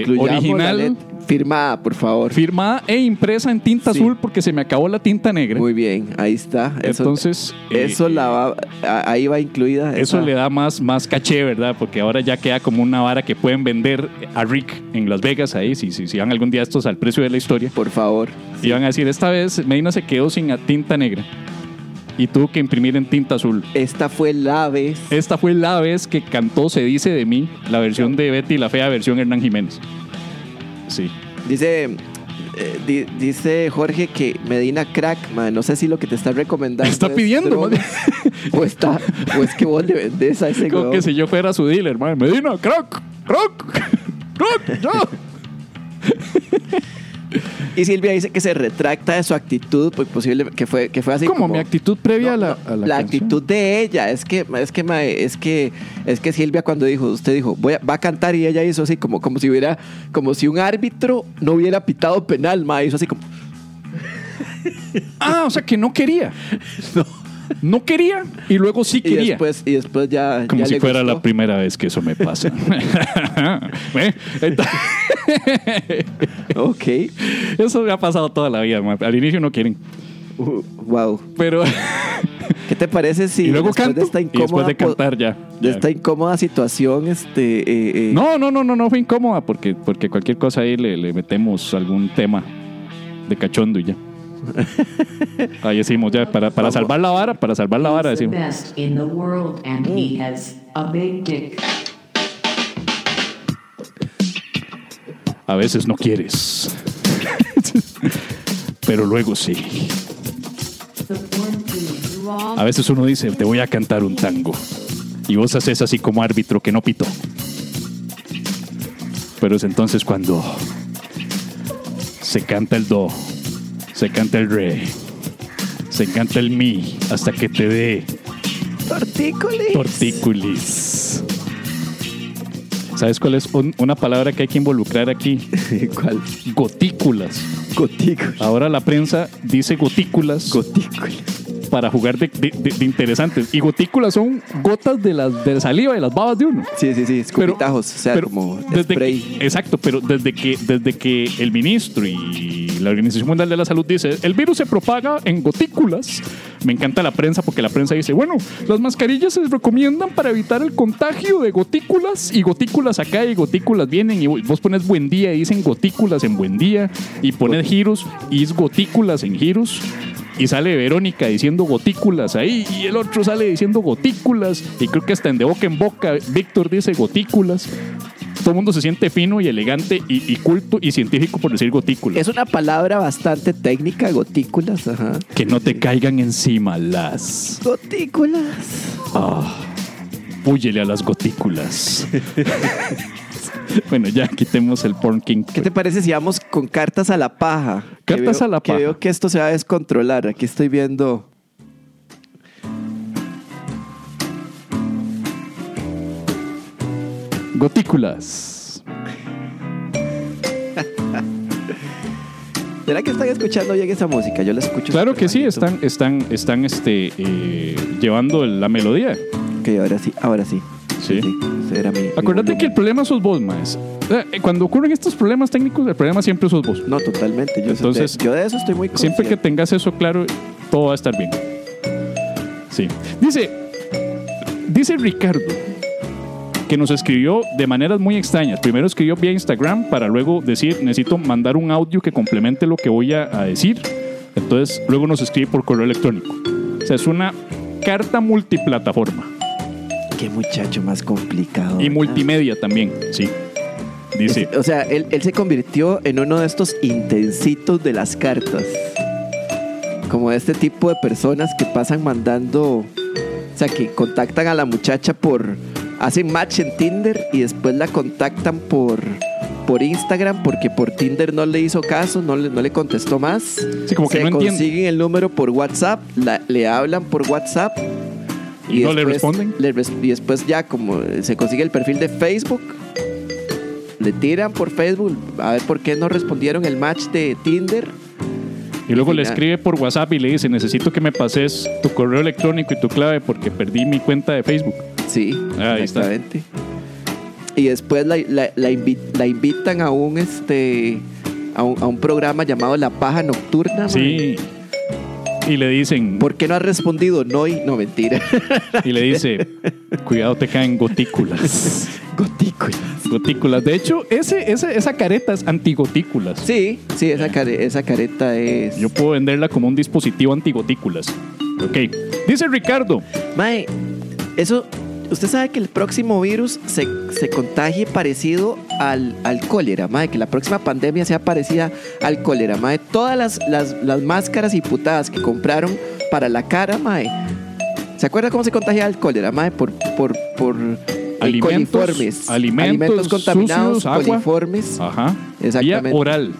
incluyamos la
original.
let- firmada, por favor.
firmada e impresa en tinta
Sí.
azul porque se me acabó la tinta negra.
Muy bien, ahí está. Eso,
Entonces, eh,
eso la va, a- ahí va incluida.
Eso
esa-
le da más, más caché, ¿verdad? Porque ahora ya queda como una vara que pueden vender a Rick en Las Vegas ahí, si, si, si van algún día estos al precio de la historia.
Por favor.
Y van a decir, esta vez Medina se quedó sin tinta negra y tuvo que imprimir en tinta azul.
Esta fue la vez.
Esta fue la vez que cantó Se dice de mí, la versión de Betty la Fea, versión Hernán Jiménez. Sí.
Dice, eh, di- dice Jorge que Medina crack, man. No sé si lo que te está recomendando.
Está
es
pidiendo,
o, está, o es que vos le vendés a ese
Como que si yo fuera su dealer, man. Medina, crack, crack, crack, ya.
Y Silvia dice que se retracta de su actitud, pues posible que fue, que fue así
Como
como,
mi actitud previa
No,
a la, a la
actitud de ella es que es que es que es que Silvia cuando dijo usted dijo voy a, va a cantar y ella hizo así como como si hubiera como si un árbitro no hubiera pitado penal ma hizo así como
Ah, o sea que no quería. No. quería y luego sí
y
quería.
después y después ya
Como
ya
si
le
fuera la
gustó.
primera vez que eso me pasa. Entonces-
ok
eso me ha pasado toda la vida. Al inicio no quieren.
Uh, wow
Pero.
qué te parece si
y luego
después
canto.
de esta
y después
incómoda
de cantar ya.
de
ya.
esta incómoda situación este eh, eh,
No, no, no, no, no fue incómoda porque, porque cualquier cosa ahí le, le metemos algún tema de cachondo y ya. Ahí decimos ya, para, para salvar la vara, para salvar la vara decimos.
best in the world and he has a big dick.
A veces no quieres. Pero luego sí. A veces uno dice, te voy a cantar un tango. Y vos haces así como árbitro que no pitó. Pero es entonces cuando se canta el do, se canta el re, se canta el mi, hasta que te dé
Tortícolis.
tortícolis. ¿Sabes cuál es un- una palabra que hay que involucrar aquí?
¿Cuál?
Gotículas.
Gotículas.
Ahora la prensa dice gotículas
Gotículas.
Para jugar de, de- de- de interesantes. Y gotículas son gotas de, las, de saliva de las babas de uno.
Sí, sí, sí. Escupitajos. o sea,
pero
como
desde
spray.
que- exacto, pero desde que, desde que el ministro y la Organización Mundial de la Salud dice el virus se propaga en gotículas, me encanta la prensa porque la prensa dice, bueno, las mascarillas se recomiendan para evitar el contagio de gotículas y gotículas acá y gotículas vienen y vos pones buen día y dicen gotículas en buen día y pones giros y es gotículas en giros. Y sale Verónica diciendo gotículas ahí, y el otro sale diciendo gotículas, y creo que hasta en de boca en boca Víctor dice gotículas. Todo el mundo se siente fino y elegante y, y culto y científico por decir gotículas.
Es una palabra bastante técnica, gotículas, ajá.
Que no te caigan encima las.
Gotículas.
Ah, púyele a las gotículas. bueno, ya quitemos el porn king.
¿Qué te parece si vamos con cartas a la paja? Que
Cartas
veo-
a la
que
paja.
veo que esto se va a descontrolar. Aquí estoy viendo.
Gotículas.
¿Será que están escuchando bien esa música? Yo la escucho.
Claro que sí, están, están, están este, eh, llevando la melodía.
Ok, ahora sí, ahora sí.
Sí.
ese era mi- mi
Acuérdate que el problema sos vos, más. Cuando ocurren estos problemas técnicos, el problema siempre sos vos.
No, totalmente. Yo,
Entonces,
de, yo de eso estoy muy
Siempre que
consciente.
tengas eso claro, todo va a estar bien. Sí. Dice, dice Ricardo que nos escribió de maneras muy extrañas. Primero escribió vía Instagram para luego decir, necesito mandar un audio que complemente lo que voy a, a decir. Entonces, luego nos escribe por correo electrónico. O sea, es una carta multiplataforma
Qué muchacho más complicado.
y
¿verdad?
multimedia también, sí. Dice,
O sea, él, él se convirtió en uno de estos intensitos de las cartas. Como este tipo de personas que pasan mandando. O sea, que contactan a la muchacha por. Hacen match en Tinder y después la contactan por. Por Instagram porque por Tinder no le hizo caso, no le, no le contestó más.
Sí, como que
se
no entiende.
consiguen el número por WhatsApp, la- le hablan por WhatsApp
¿Y no le responden?
le y después ya como se consigue el perfil de Facebook, le tiran por Facebook a ver por qué no respondieron el match de Tinder.
Y luego le escribe por WhatsApp y le dice, necesito que me pases tu correo electrónico y tu clave porque perdí mi cuenta de Facebook.
Sí,
Ahí está.
exactamente. Y después la, la- la invi- la invitan a un este a un, a un programa llamado La Paja Nocturna.
Sí. Y le dicen,
¿Por qué no has respondido? No, y no mentira.
y le dice, cuidado, te caen gotículas.
Gotículas.
gotículas. De hecho, ese, ese- esa careta es antigotículas.
Sí, sí, esa, care- esa careta es.
Yo puedo venderla como un dispositivo antigotículas. Ok. Dice Ricardo,
Mae, eso, usted sabe que el próximo virus se, se contagie parecido al, al cólera, mae, que la próxima pandemia sea parecida al cólera, mae. Todas las, las, las máscaras y putadas que compraron para la cara, mae. ¿Se acuerda cómo se contagia el cólera, mae? Por, por, por eh,
Alimentos,
coliformes.
alimentos
contaminados,
sucios, agua.
coliformes.
ajá,
Exactamente.
vía oral.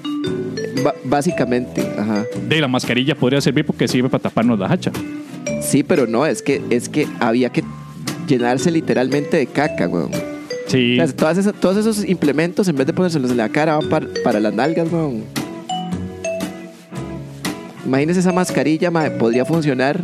Ba- básicamente, ajá.
De la mascarilla podría servir porque sirve para taparnos la hacha.
Sí, pero no, es que, es que había que llenarse literalmente de caca, weón.
Sí.
O sea, todas esas- todos esos implementos, en vez de ponérselos en la cara, van par- para las nalgas, weón. Imagínese esa mascarilla, mae, podría funcionar.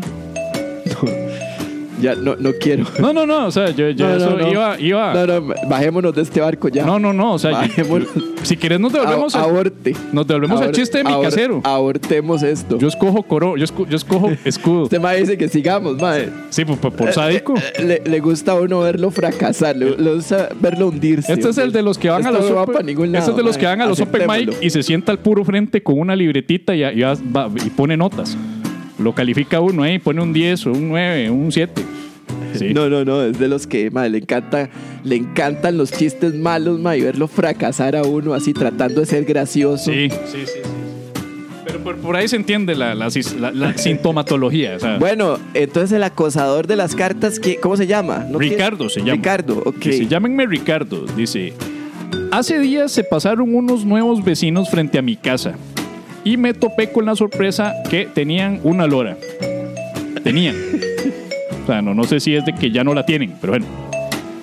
Ya, no, no quiero.
No, no, no, o sea, yo, yo
No, no,
eso
no.
iba, iba.
No, no, bajémonos de este barco ya.
No, no, no, o sea, yo-
Bajémonos.
si quieres nos devolvemos,
A- aborte.
nos devolvemos al
Abor-
chiste de mi
abor-
casero.
Abortemos esto.
Yo escojo coro, yo, esco- yo escojo escudo.
Este mae dice que sigamos, mae.
Sí, por, por- por sádico.
Le, le gusta a uno verlo fracasar, le, le gusta verlo hundirse.
Este es el de los que van a
Esto
los
no va
open-
pa' ningún
este
lado,
es de los que van a los open mic
Aceptémoslo.
y se sienta al puro frente con una libretita y, y va- va- y pone notas. Lo califica uno ahí, pone un 10 o un 9, un 7. Sí.
No, no, no, es de los que le encanta, le encantan los chistes malos, mae, y verlo fracasar a uno así tratando de ser gracioso.
Sí, sí, sí, sí. Pero por, por ahí se entiende la, la sis- la- la sintomatología.
Bueno, entonces el acosador de las cartas, ¿qué- ¿cómo se llama? ¿No
Ricardo se llama.
Ricardo, ok.
Dice, llámenme Ricardo. Dice, hace días se pasaron unos nuevos vecinos frente a mi casa y me topé con la sorpresa que tenían una lora. Tenían. O sea, no, no sé si es de que ya no la tienen, pero bueno.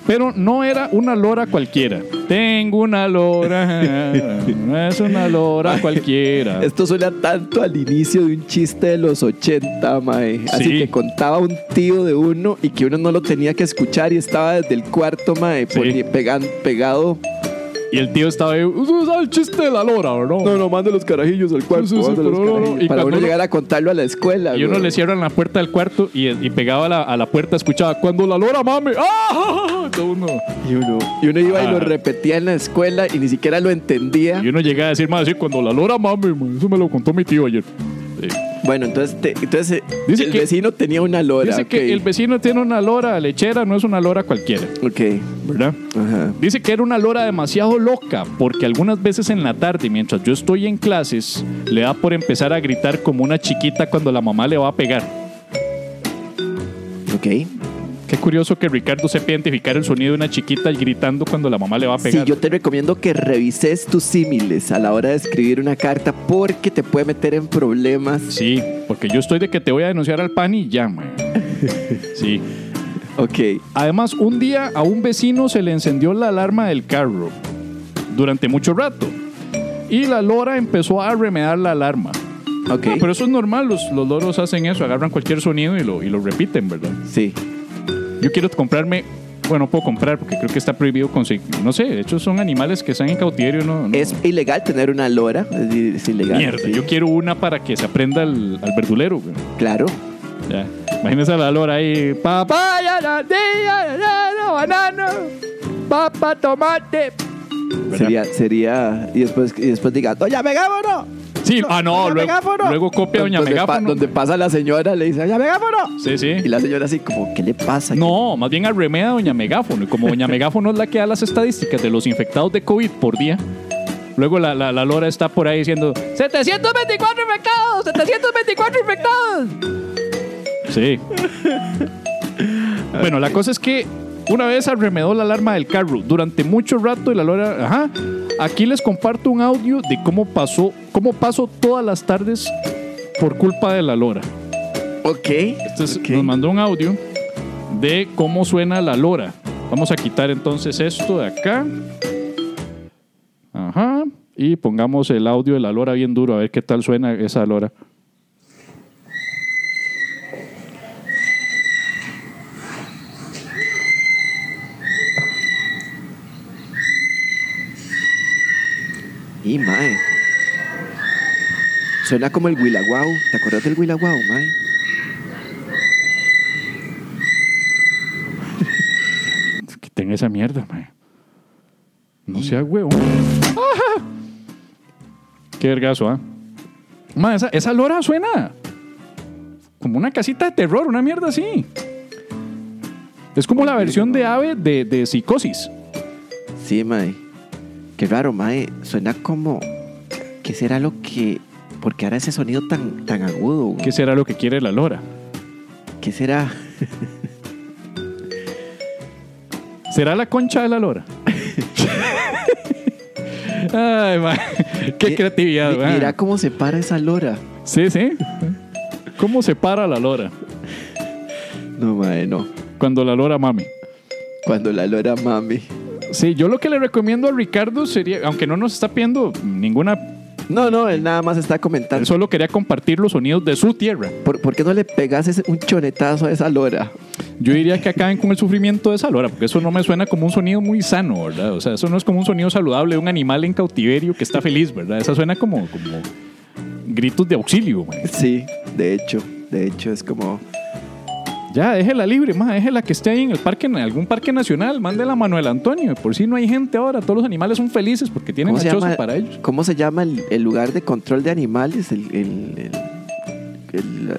Pero no era una lora cualquiera. Tengo una lora. No es una lora cualquiera.
Esto suena tanto al inicio de un chiste de los 80, mae. Así
Sí.
que contaba un tío de uno y que uno no lo tenía que escuchar y estaba desde el cuarto, mae,
Sí.
pegan- pegado.
Y el tío estaba ahí. "Usted sabe el chiste de la lora, ¿verdad?
No, no, mande los carajillos al cuarto.
Sí, sí, sí,
mande los
pero no, no.
carajillos.
Y
Para
cuando
uno
uno-
llegar a contarlo a la escuela.
Y uno
güey.
le cierran la puerta del cuarto y, y pegaba a la, a la puerta, escuchaba cuando la lora mame. ¡Ah! Todo uno,
Y uno, y uno iba y lo
Ah.
repetía en la escuela y ni siquiera lo entendía.
y uno llegaba a decir más así, cuando la lora mame, man, eso me lo contó mi tío ayer. Sí.
Bueno, entonces, te- entonces eh,
Dice
el
que-
vecino tenía una lora.
Dice que el vecino tiene una lora lechera, no es una lora cualquiera,
Ok,
¿verdad?
ajá.
Dice que era una lora demasiado loca porque algunas veces en la tarde, mientras yo estoy en clases, le da por empezar a gritar como una chiquita cuando la mamá le va a pegar.
Ok.
Qué curioso que Ricardo sepa identificar el sonido de una chiquita gritando cuando la mamá le va a
Sí,
pegar.
yo te recomiendo que revises tus símiles a la hora de escribir una carta porque te puede meter en problemas.
Sí, porque yo estoy de que te voy a denunciar al PAN y ya, man. Sí.
Ok.
Además, un día a un vecino se le encendió la alarma del carro durante mucho rato. Y la lora empezó a remedar la alarma.
Ok.
Pero eso es normal, los, los loros hacen eso, agarran cualquier sonido y lo, y lo repiten, ¿verdad?
Sí.
Yo quiero comprarme, bueno, no puedo comprar porque creo que está prohibido conseguir, no sé, de hecho son animales que están en cautiverio, ¿no? no-
Es ilegal tener una lora. Es, ilegal.
Mierda,
sí.
yo quiero una para que se aprenda al, al verdulero, güey.
Claro.
Ya. Imagínese a la lora ahí. Papaya, banano, banano, papa, tomate. ¿Verdad?
Sería, sería. Y después, y después diga, Doña Megáfono.
Sí, ah, no, luego,
Megáfono".
luego copia a Doña
Donde pa-
Megáfono.
donde pasa la señora, le dice, Doña Megáfono.
Sí, sí.
Y la señora así como, ¿qué le pasa?
No, más bien arremeda a Doña Megáfono. Y como Doña Megáfono es la que da las estadísticas de los infectados de COVID por día, luego la, la, la Lora está por ahí diciendo: 724 infectados, 724 infectados. Sí. bueno, la cosa es que una vez arremedó la alarma del carro durante mucho rato y la Lora, ajá. Aquí les comparto un audio de cómo pasó, cómo pasó todas las tardes por culpa de la Lora.
Ok.
Entonces
ok.
nos mandó un audio de cómo suena la lora. Vamos a quitar entonces esto de acá. Ajá. Y pongamos el audio de la lora bien duro, a ver qué tal suena esa lora.
Y mae. Suena como el Guilaguau. ¿Te acuerdas del Guilaguau, mae?
Quiten esa mierda, mae. No sea huevo. Ajá. Qué vergazo, ¿ah? Mae, esa, esa lora suena como una casita de terror, una mierda así. Es como la versión de ave de, de psicosis.
Sí, mae. Qué raro, mae. Suena como. ¿Qué será lo que.? Porque ahora ese sonido tan, tan agudo. güey?
¿Qué será lo que quiere la lora?
¿Qué será?
¿Será la concha de la lora? Ay, ma, qué
Mi-
creatividad,
mi-. Mira cómo se para esa lora.
Sí, sí. ¿Cómo se para la lora?
No, mae, no.
Cuando la lora mami.
Cuando la lora mami.
Sí, yo lo que le recomiendo a Ricardo sería, aunque no nos está pidiendo ninguna,
No, no, él nada más está
él
comentando.
solo quería compartir los sonidos de su tierra.
¿Por, por qué no le pegas ese- un chonetazo a esa lora?
Yo diría que acaben con el sufrimiento de esa lora, porque eso no me suena como un sonido muy sano, ¿verdad? O sea, eso no es como un sonido saludable de un animal en cautiverio que está feliz, ¿verdad? Esa suena como, como gritos de auxilio, man.
Sí, de hecho. De hecho, es como.
Ya, déjela libre, más, déjela que esté ahí en el parque, en algún parque nacional, mándela a Manuel Antonio. Por si no hay gente ahora, todos los animales son felices porque tienen
¿Cómo se,
choza para ellos.
¿Cómo se llama el, el lugar de control de animales? El. el, el- el,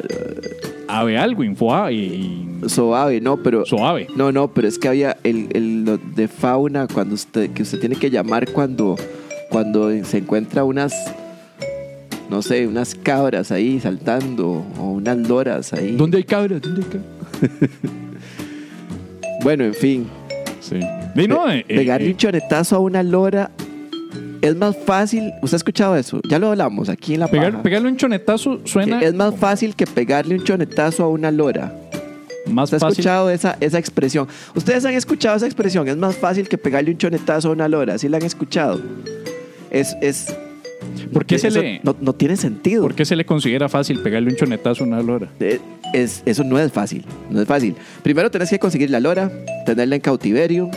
Ave algo, Infoa y,
uh, Soave, no, pero.
Soave.
No, no, pero es que había el, el lo de fauna cuando usted que usted tiene que llamar cuando cuando se encuentra unas no sé, unas cabras ahí saltando o unas loras ahí.
¿Dónde hay cabras? ¿Dónde hay cabras?
Bueno, en fin.
Sí. Y no, eh, eh,
Pegarle
eh,
un chonetazo a una lora es más fácil. ¿Usted ha escuchado eso? Ya lo hablamos aquí en la
pegar-
paja.
pegarle un chonetazo suena
Que es más fácil que pegarle un chonetazo a una lora.
más
¿Usted ha escuchado esa, esa expresión? ¿Ustedes han escuchado esa expresión? Es más fácil que pegarle un chonetazo a una lora. ¿Sí la han escuchado? Es... es
¿Por qué se le-
No, no tiene sentido.
¿Por qué se le considera fácil pegarle un chonetazo a una lora?
Eh, es- eso no es fácil. No es fácil. Primero tenés que conseguir la lora, tenerla en cautiverio,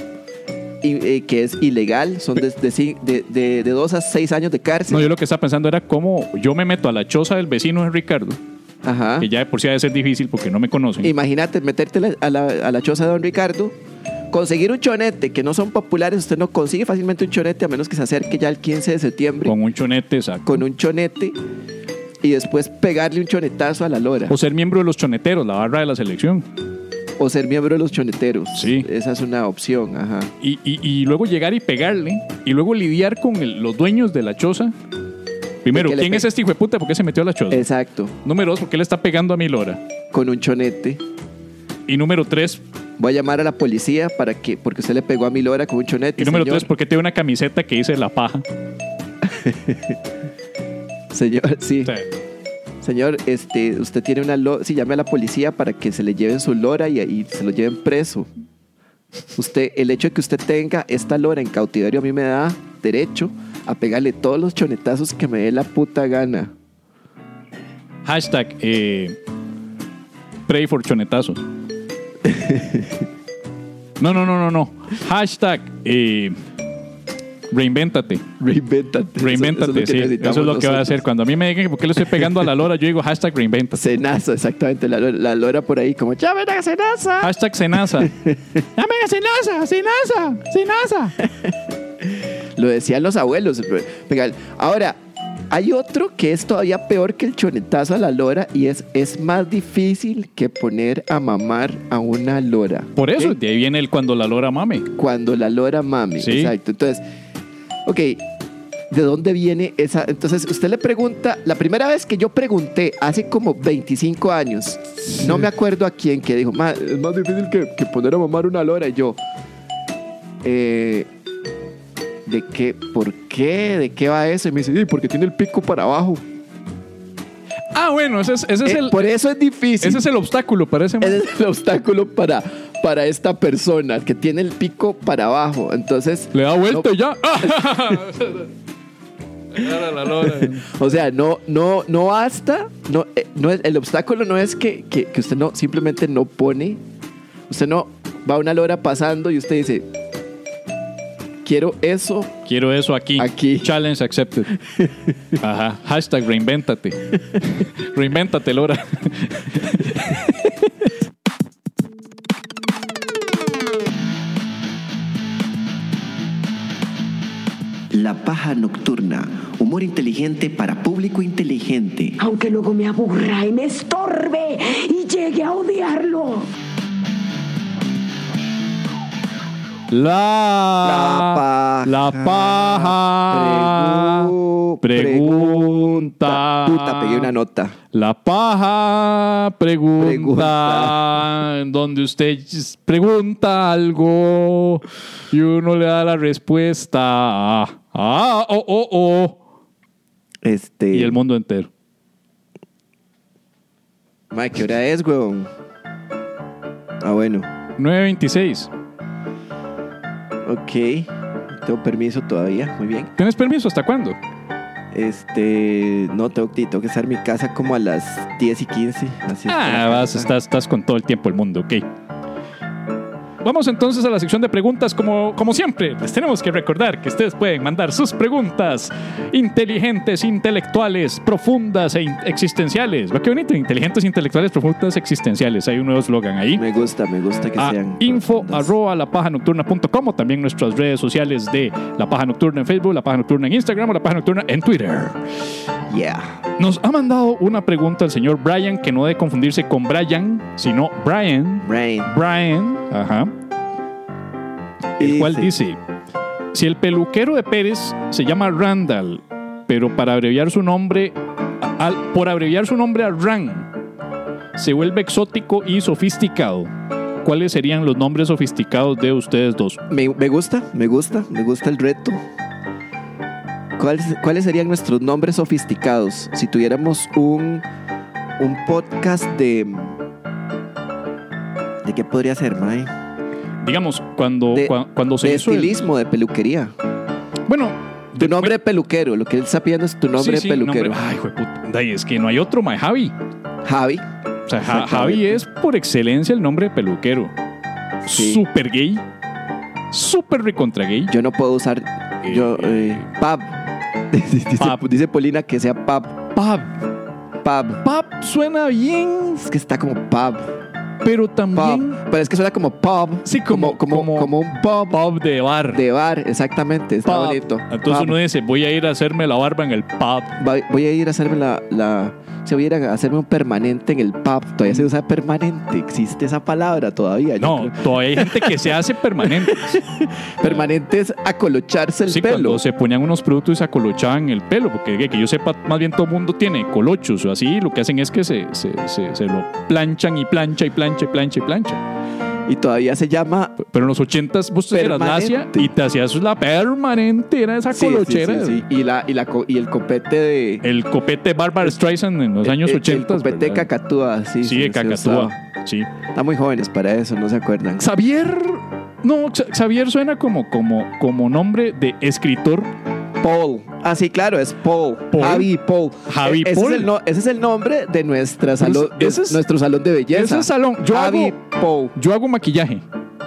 y, eh, que es ilegal. Son de, de, ci- de, de- de dos a seis años de cárcel.
No, yo lo que estaba pensando era cómo yo me meto a la choza del vecino de Ricardo,
Ajá.
que ya de por sí ha de ser difícil porque no me conocen.
Imagínate meterte a la, a la choza de don Ricardo, conseguir un chonete que no son populares. Usted no consigue fácilmente un chonete a menos que se acerque ya el 15 de septiembre
Con un chonete, exacto.
con un chonete y después pegarle un chonetazo a la lora.
O ser miembro de los choneteros, la barra de la selección.
O ser miembro de los choneteros.
Sí.
Esa es una opción. Ajá.
Y, y- y luego llegar y pegarle. Y luego lidiar con el- los dueños de la choza. Primero, ¿quién es este hijo de puta? ¿Por qué se metió a la choza?
Exacto.
Número dos, ¿por qué le está pegando a mi lora?
Con un chonete.
Y número tres,
Voy a llamar a la policía para que, porque usted le pegó a mi lora con un chonete.
y número
señor.
tres, ¿por qué tiene una camiseta que dice la paja?
Señor, sí. Señor, este, usted tiene una lora. Sí, llame a la policía para que se le lleven su lora y, y se lo lleven preso. Usted, el hecho de que usted tenga esta lora en cautiverio a mí me da derecho a pegarle todos los chonetazos que me dé la puta gana.
hashtag eh, pray for chonetazos. No, no, no, no, no. Hashtag eh, reinvéntate.
Reinvéntate.
Reinvéntate, sí. Eso es lo que va a hacer. Cuando a mí me digan que por qué le estoy pegando a la lora, yo digo hashtag reinvéntate.
Cenaza, exactamente. La, lora- la lora por ahí, como, ¡ya ven a cenaza!
Hashtag cenaza. ¡Dame cenaza! ¡Cenaza! ¡Cenaza!
Lo decían los abuelos. Ahora, hay otro que es todavía peor que el chonetazo a la lora y es, es más difícil que poner a mamar a una lora.
Por eso,
¿ok?
de ahí viene el cuando la lora mame.
Cuando la lora mami.
Sí.
Exacto. Entonces, ok. ¿De dónde viene esa? Entonces, usted le pregunta, la primera vez que yo pregunté, hace como 25 años, no me acuerdo a quién, que dijo, "Ma, es más difícil que, que poner a mamar una lora. Y yo, eh, ¿de qué? ¿Por qué? ¿De qué va eso? Y me dice, sí, porque tiene el pico para abajo.
Ah, bueno, ese es, ese es
Eh,
el,
por eso es difícil.
ese es el obstáculo para ese
Ese es el obstáculo para, para esta persona que tiene el pico para abajo. Entonces,
Le da vuelta
no-
y ya.
O sea, no, no, no basta. No, eh, no es, el obstáculo no es que, que- que usted no simplemente no pone. Usted no va una lora pasando y usted dice, quiero eso.
Quiero eso aquí.
Aquí.
Challenge accepted. Ajá. Hashtag reinvéntate. reinvéntate, Lora.
La paja nocturna. Humor inteligente para público inteligente.
Aunque luego me aburra y me estorbe y llegue a odiarlo.
La, la paja.
Pregu-
pregunta.
Puta, pegué una nota.
La paja pregunta,
Pregunta.
en donde usted pregunta algo y uno le da la respuesta. Ah, oh, oh, oh.
Este.
Y el mundo entero.
Mae, ¿qué hora es, weón? Ah, bueno.
9.26.
Ok. Tengo permiso todavía. Muy bien.
¿Tienes permiso hasta cuándo?
Este. No, tengo, tengo que estar en mi casa como a las 10 y 15. Así
Ah, vas, estás, estás con todo el tiempo del mundo, ok. Vamos entonces a la sección de preguntas como, como siempre. Les tenemos que recordar que ustedes pueden mandar sus preguntas inteligentes, intelectuales, profundas e existenciales. Va qué bonito, inteligentes, intelectuales, profundas, existenciales. Hay un nuevo eslogan ahí.
Me gusta, me gusta que
a
sean.
info
profundas.
arroba lapajanocturna.com o también nuestras redes sociales de La Paja Nocturna en Facebook, La Paja Nocturna en Instagram o La Paja Nocturna en Twitter.
Yeah.
Nos ha mandado una pregunta el señor Brian, que no debe confundirse con Brian, sino Brian.
Brain.
Brian, ajá, el cual dice, si el peluquero de Pérez se llama Randall, pero para abreviar su nombre al- por abreviar su nombre a Ran, se vuelve exótico y sofisticado. ¿Cuáles serían los nombres sofisticados de ustedes dos?
Me, me gusta, me gusta, me gusta el reto. ¿Cuáles, cuáles serían nuestros nombres sofisticados si tuviéramos un, un podcast de... ¿De qué podría ser, Mae?
Digamos, cuando,
De-
cua- cuando se
De
hizo el-
estilismo, de peluquería.
bueno,
Tu nombre de peluquero, lo que él está pidiendo es tu nombre
sí,
de
sí,
peluquero.
nombre- Ay, es que no hay otro, mae, Javi.
Javi.
O sea, Ja-. Javi es por excelencia el nombre de peluquero.
Sí.
Súper gay. Súper recontra gay.
Yo no puedo usar. Yo. Eh, pub. dice,
Pub.
dice Polina que sea pub.
Pap.
Pub.
Pap suena bien,
Es que está como pub.
pero
Pub.
también.
Pero es que suena como pub.
Sí, como-
como,
como-
como un pub
Pub de bar.
de bar. Exactamente. Está
Pub.
bonito.
Entonces
Pub.
uno dice, voy a ir a hacerme la barba en el pub.
Voy a ir a hacerme la. la se voy a ir a hacerme un permanente en el pub. Todavía se usa permanente. Existe esa palabra todavía.
No,
creo.
todavía hay gente que se hace permanente.
Permanente es acolocharse el
Sí,
pelo.
cuando se ponían unos productos y se acolochaban el pelo, porque que, que yo sepa, más bien todo el mundo tiene colochos o así, lo que hacen es que se, se, se, se lo planchan y plancha y plancha y plancha y plancha.
Y todavía se llama.
Pero en los ochentas vos eras lacia
Permanente.
y te hacías la permanente, era esa
Sí,
colochera.
sí, sí. Y, la, y, la, y el copete de.
El copete Barbara Streisand en los años
el-
80.
El copete de cacatúa, sí.
Sí, de cacatúa. Sí.
Están muy jóvenes para eso, no se acuerdan.
Xavier. No, Xa- Xavier suena como, como, como nombre de escritor.
Paul. Ah, sí, claro, es Paul.
Paul.
Javi y Paul.
Javi
E- ese
Paul.
Es el no- ese es el nombre de nuestra
Pero
salón,
es-
nuestro salón de belleza.
Ese es salón. Yo
Javi
hago,
Paul.
yo hago maquillaje.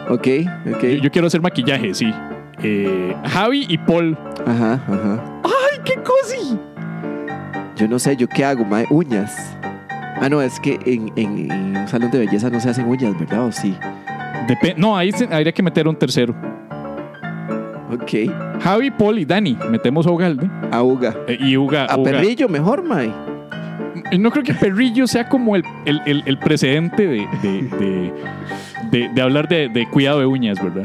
Ok, ok.
Yo, yo quiero hacer maquillaje, sí. Eh, Javi y Paul.
Ajá, ajá.
¡Ay, qué cosi!
Yo no sé, ¿yo qué hago, mae? Uñas. Ah, no, es que en, en- en un salón de belleza no se hacen uñas, ¿verdad? ¿O sí?
No, ahí se- habría que meter un tercero.
Ok.
Javi, Paul y Dani. Metemos a Ugalde.
A Uga.
Eh, y Uga.
A
Uga.
Perrillo, mejor, mae.
No creo que Perrillo sea como el, el, el- el precedente de, de, de, de- de hablar de, de cuidado de uñas, ¿verdad?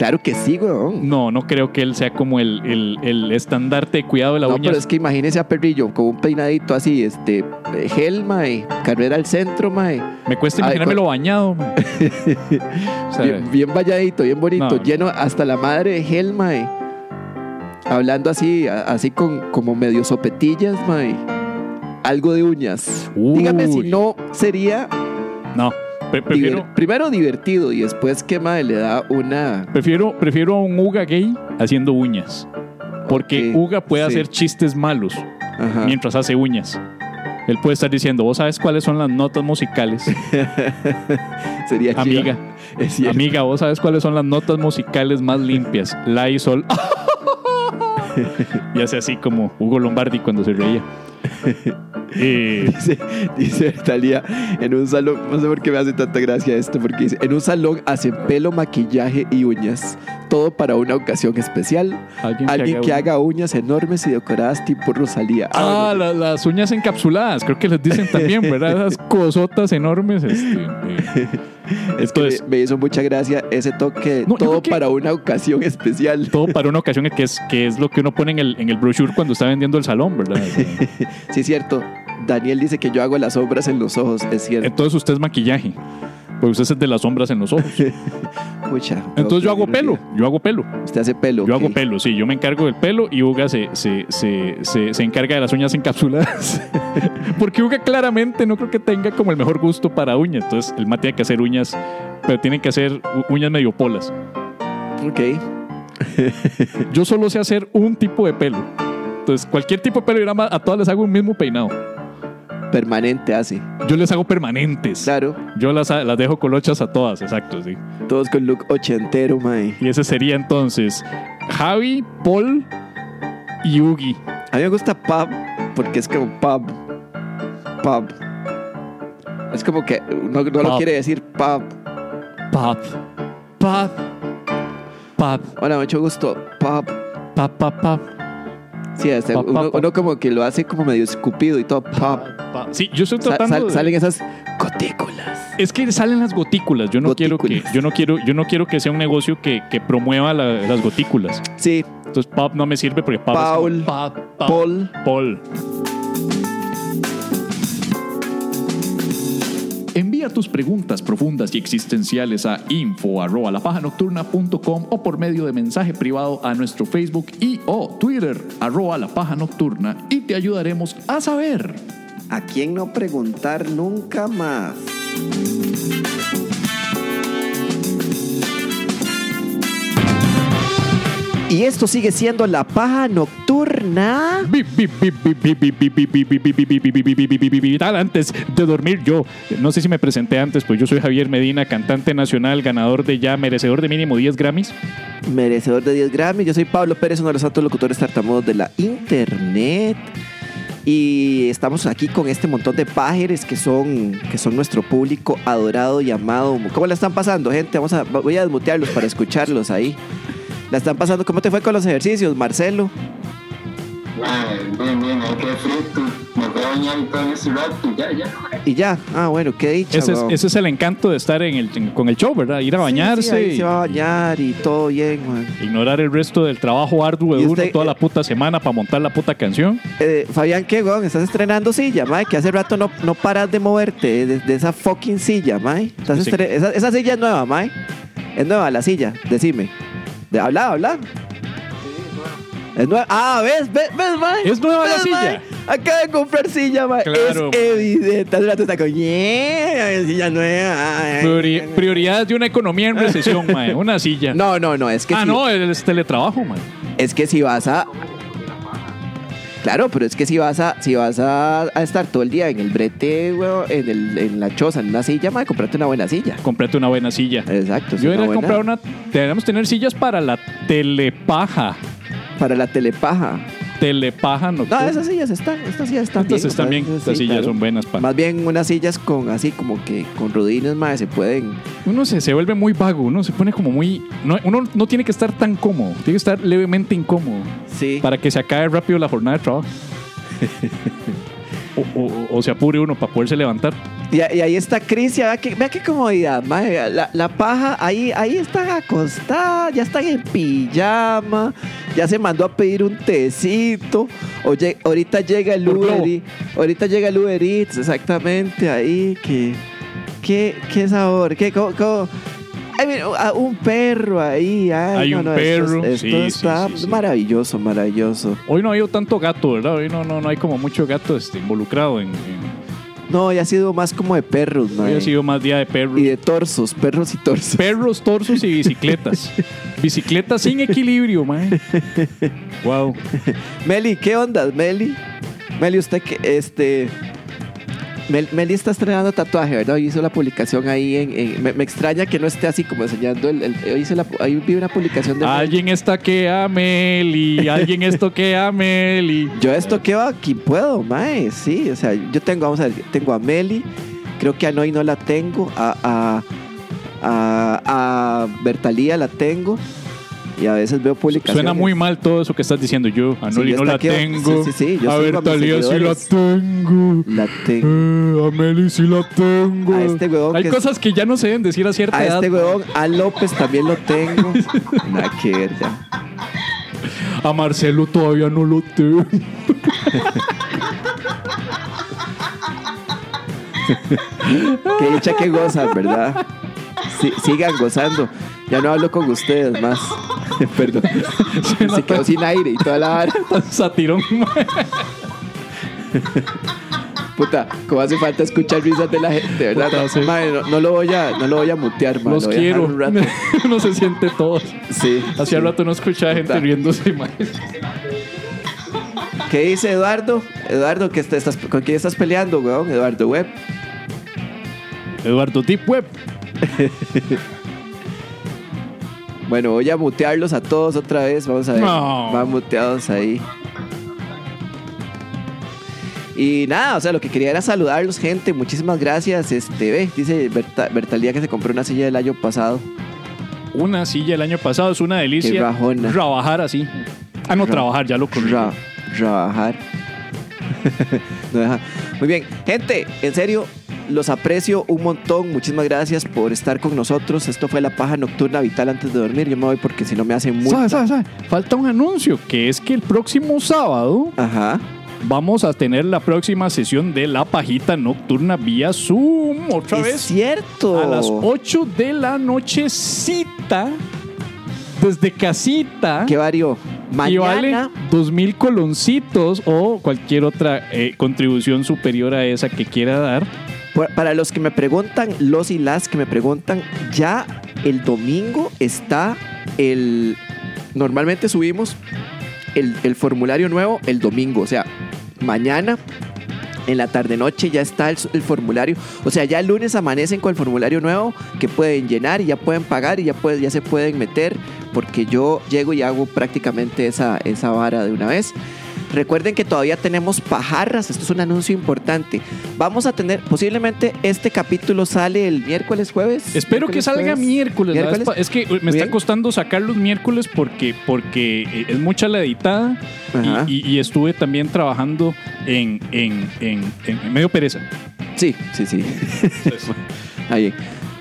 Claro que sí, weón.
No, no creo que él sea como el, el, el estandarte de cuidado de la
No,
uña.
pero es que imagínese a Perrillo con un peinadito así, este, gel, mae, carrera al centro, mae.
Me cuesta imaginármelo bañado. O sea,
Bien, bien valladito, bien bonito,
No.
lleno hasta la madre de gel, mae. Hablando así, así con como medio sopetillas, mae. Algo de uñas.
Uy.
Dígame si no sería
no, pre- prefiero,
diver- primero divertido y después que mae le da una
prefiero, prefiero a un Uga gay haciendo uñas. Porque
Ok,
Uga puede
sí.
hacer chistes malos
Ajá.
mientras hace uñas. Él puede estar diciendo, vos sabes cuáles son las notas musicales.
sería.
Amiga,
Es
amiga, vos sabes cuáles son las notas musicales más limpias. La y sol. y hace así como Hugo Lombardi cuando se reía.
Dice, dice Talía, en un salón, no sé por qué me hace tanta gracia esto, porque dice, en un salón hacen pelo, maquillaje y uñas, todo para una ocasión especial.
alguien,
Alguien que haga uñas enormes y decoradas tipo Rosalía.
Ah, la- las uñas encapsuladas, creo que les dicen también, ¿verdad? Esas cosotas enormes. este, eh.
es que
entonces-
me, me hizo mucha gracia ese toque,
No,
todo
que-
para una ocasión especial.
Todo para una ocasión que es, que es lo que uno pone en el, en el brochure cuando está vendiendo el salón, ¿verdad?
Sí, es cierto. Daniel dice que yo hago las sombras en los ojos, es cierto.
Entonces usted es maquillaje. Pues usted es de las sombras en los ojos.
Pucha,
Entonces yo hago pelo, yo hago pelo.
Usted hace pelo.
Yo hago pelo, sí, yo me encargo del pelo y Uga se, se, se, se, se encarga de las uñas encapsuladas. Porque Uga claramente no creo que tenga como el mejor gusto para uñas. Entonces el mate tiene que hacer uñas, pero tienen que hacer uñas medio polas.
Ok.
Yo solo sé hacer un tipo de pelo. Entonces cualquier tipo de más a todas les hago un mismo peinado.
Permanente hace.
Yo les hago permanentes.
Claro.
Yo las, las dejo colochas a todas, exacto, sí.
Todos con look ochentero, mae.
Y ese sería entonces Javi, Paul y Ugi.
A mí me gusta pub porque es como pub. Pub. Es como que no, no lo quiere decir pub.
Pop. Pop. Pop.
Hola, mucho gusto. Pub.
Pop, pop, pop.
Sí, este,
Pub,
uno, uno como que lo hace como medio escupido y todo.
Sí, yo estoy
Sa-
tratando
sal-
de-
Salen esas gotículas.
Es que salen las gotículas. Yo no quiero que, yo no quiero, yo no quiero que sea un negocio que, que promueva la- las gotículas.
Sí,
Entonces pop no me sirve porque pop es como
Paul. Paul.
Tus preguntas profundas y existenciales a info arroba lapajanocturna.com o por medio de mensaje privado a nuestro Facebook y o Twitter arroba la paja nocturna y te ayudaremos a saber.
¿A quién no preguntar nunca más? Y esto sigue siendo la paja nocturna.
Antes de dormir yo. No sé si me presenté antes, pues yo soy Javier Medina, cantante nacional, ganador de ya, merecedor de mínimo 10 Grammys.
Merecedor de 10 Grammy. Yo soy Pablo Pérez, uno de los altos locutores tartamudos de la internet. Y estamos aquí con este montón de pájaros que son, que son nuestro público adorado y amado. ¿Cómo la están pasando, gente? Vamos a, voy a desmutearlos para escucharlos ahí. ¿La están pasando? ¿Cómo te fue con los ejercicios, Marcelo?
Ay, bien, bien, ahí quedé frito. Me voy a bañar y todo en ese rato y ya, ya.
Y ya. Ah, bueno, qué dicha.
Ese es, ese es el encanto de estar en el, en- con el show, ¿verdad? Ir a
Sí,
bañarse
sí, ahí
y
se va a bañar y todo bien, man.
ignorar el resto del trabajo arduo de uno
usted,
toda
eh,
la puta semana para montar la puta canción.
Eh, Fabián, ¿qué, weón? ¿Estás estrenando silla, mae? Que hace rato no, no paras de moverte de, de esa fucking silla, mae. Estás
Sí.
esa silla es nueva, mae. Es nueva la silla, decime. De, habla, habla. Es nueva. Ah, ¿ves? ¿Ves, ves mae?
Es nueva la
¿Ves,
silla.
mae? Acaba de comprar silla, mae.
Claro.
Es evidente. Hace rato está con, yeah, silla nueva.
Priori- prioridades de una economía en recesión, mae. Una silla.
No, no, no. Es que
ah,
si-
no, es teletrabajo, mae.
Es que si vas a. Claro, pero es que si vas a, si vas a, a estar todo el día en el brete, weón, en, el, en la choza, en una silla, mae, comprate una buena silla.
Comprate una buena silla.
Exacto.
Yo era
buena-
comprar una. Debemos tener sillas para la telepaja.
Para la telepaja.
Telepaja
No,
nocturna.
esas sillas están, estas sillas están
Estas
bien.
están bien,
¿sabes?
estas
Sí,
sillas
claro.
son buenas para.
Más bien unas sillas con así como que con rodines, más se pueden.
Uno se, se vuelve muy vago, uno se pone como muy. No, uno no tiene que estar tan cómodo, tiene que estar levemente incómodo
Sí.
para que se acabe rápido la jornada de trabajo. o, o- o se apure uno para poderse levantar.
Y, y ahí está Crisia, vea qué, vea qué comodidad, mae. La, la paja, ahí, ahí están acostadas, ya están en pijama, ya se mandó a pedir un tecito. Oye, ahorita llega el Uber. Eats, ahorita llega el Uber Eats, exactamente, ahí, que, qué, qué sabor, qué, cómo, cómo- Ay, mira, a- un perro ahí, ay,
Hay
no,
un
no, esto es-
perro,
Esto,
sí,
está
sí, sí.
maravilloso, maravilloso.
Hoy no ha habido tanto gato, ¿verdad? Hoy no, no, no hay como mucho gato este, involucrado en. en-
No, ya ha sido más como de perros,
hoy
mae.
ha sido más día de perros.
Y de torsos, perros y torsos.
Perros, torsos y bicicletas. bicicletas sin equilibrio, man. Wow.
Meli, ¿qué onda, Meli? Meli, usted que, este... Mel- Meli está estrenando tatuaje, ¿verdad? Hoy hizo la publicación ahí en... en- me, me extraña que no esté así como enseñando el... el- hoy hice la, ahí vi una publicación de...
Alguien está que a Meli. Alguien esto que a Meli.
Yo estoqueo aquí puedo, mae, sí. O sea, yo tengo, vamos a ver, tengo a Meli, creo que a Noy no la tengo, a, a, a, a Bertalía la tengo y a veces veo publicaciones.
Suena muy mal todo eso que estás diciendo yo. A Noli no la tengo.
Sí, sí, sí, yo
a ver, Talía sí la tengo.
La tengo.
Eh, a Meli sí la tengo.
A este huevón
Hay
que-
cosas que ya no se deben decir a cierta
A
edad.
este huevón, a López también lo tengo. Nada que ver.
A Marcelo todavía no lo tengo.
Qué dicha que gozan, ¿verdad? Sí, sigan gozando. Ya no hablo con ustedes más. Perdón. Se quedó sin aire y toda la vara.
Satirón.
Puta, como hace falta escuchar risas de la gente, ¿verdad?
Puta, sí.
Mae, no, no lo voy a, no lo voy a mutear, mae,
Los
lo voy a
quiero.
un rato.
Uno se siente todos.
Sí.
Hacía
sí.
rato no escuchaba gente
Puta.
riéndose, man.
¿Qué dice Eduardo? Eduardo, ¿qué te estás, ¿con quién estás peleando, weón? Eduardo Web.
Eduardo Deep Web.
Bueno, voy a mutearlos a todos otra vez. Vamos a ver.
No.
Van muteados ahí. Y nada, o sea, lo que quería era saludarlos, gente. Muchísimas gracias. Este, ve, dice Berta, Bertalía que se compró una silla del año pasado.
Una silla el año pasado es una delicia.
Qué rajona.
Trabajar así. Ah, no,
Ra-
trabajar, ya lo corrí.
Ra- trabajar. No deja. Muy bien, gente, en serio, los aprecio un montón. Muchísimas gracias por estar con nosotros. Esto fue la paja nocturna vital antes de dormir. Yo me voy porque si no me hacen muy.
¿Sabe, sabe, sabe? Falta un anuncio, que es que el próximo sábado
Ajá.
vamos a tener la próxima sesión de la pajita nocturna vía Zoom. Otra
Es
vez.
cierto.
A las 8 de la nochecita. Desde casita.
¿Qué varió?
Y vale
Mañana.
dos mil coloncitos o cualquier otra eh, contribución superior a esa que quiera dar.
Para los que me preguntan, los y las que me preguntan, ya el domingo está el... Normalmente subimos el, el formulario nuevo el domingo, o sea, mañana en la tarde-noche ya está el, formulario. O sea, ya el lunes amanecen con el formulario nuevo que pueden llenar y ya pueden pagar y ya, ya se pueden meter porque yo llego y hago prácticamente esa, esa vara de una vez. Recuerden que todavía tenemos pajarras, esto es un anuncio importante. Vamos a tener, posiblemente este capítulo sale el miércoles, jueves.
Espero que salga
jueves.
miércoles.
¿Miércoles?
Es que eh, me está costando sacar los miércoles porque, porque eh, es mucha la editada y-
Ajá.
y, y estuve también trabajando en, en, en, en- en medio pereza.
Sí, sí, sí. Ahí.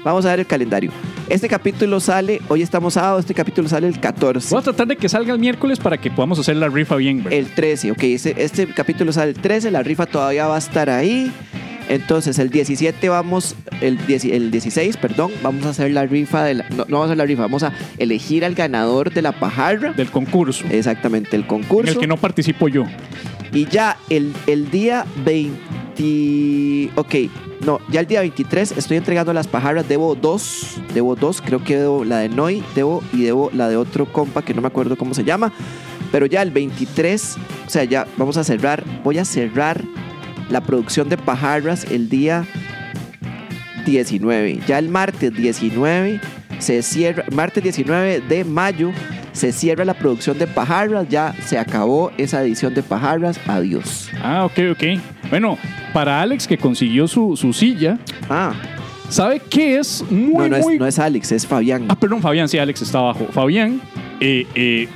Vamos a ver el calendario. Este capítulo sale, hoy estamos sábado, este capítulo sale el 14.
Voy a tratar de que salga el miércoles para que podamos hacer la rifa bien. ¿verdad?
El 13, ok. Este, este capítulo sale el 13, la rifa todavía va a estar ahí. Entonces, el 17 vamos, el, 10 el 16, perdón, vamos a hacer la rifa de la, no, no vamos a hacer la rifa, vamos a elegir al ganador de la pajarra.
Del concurso.
Exactamente, el
En
concurso.
el que no participo yo.
Y ya el, el día 20. Ok, no, ya el día 23 estoy entregando las pajarras. Debo dos, debo dos. Creo que debo la de Noy, debo y debo la de otro compa que no me acuerdo cómo se llama. Pero ya el 23, o sea, ya vamos a cerrar. Voy a cerrar la producción de pajarras el día 19. Ya el martes 19 se cierra, martes 19 de mayo se cierra la producción de pajarras. Ya se acabó esa edición de pajarras. Adiós.
Ah, ok, ok. Bueno, para Alex que consiguió su, su silla,
Ah,
¿sabe qué es muy,
no, no es, no es Alex, es Fabián.
Ah, perdón, Fabián, sí, Alex está abajo. Fabián, eh, eh,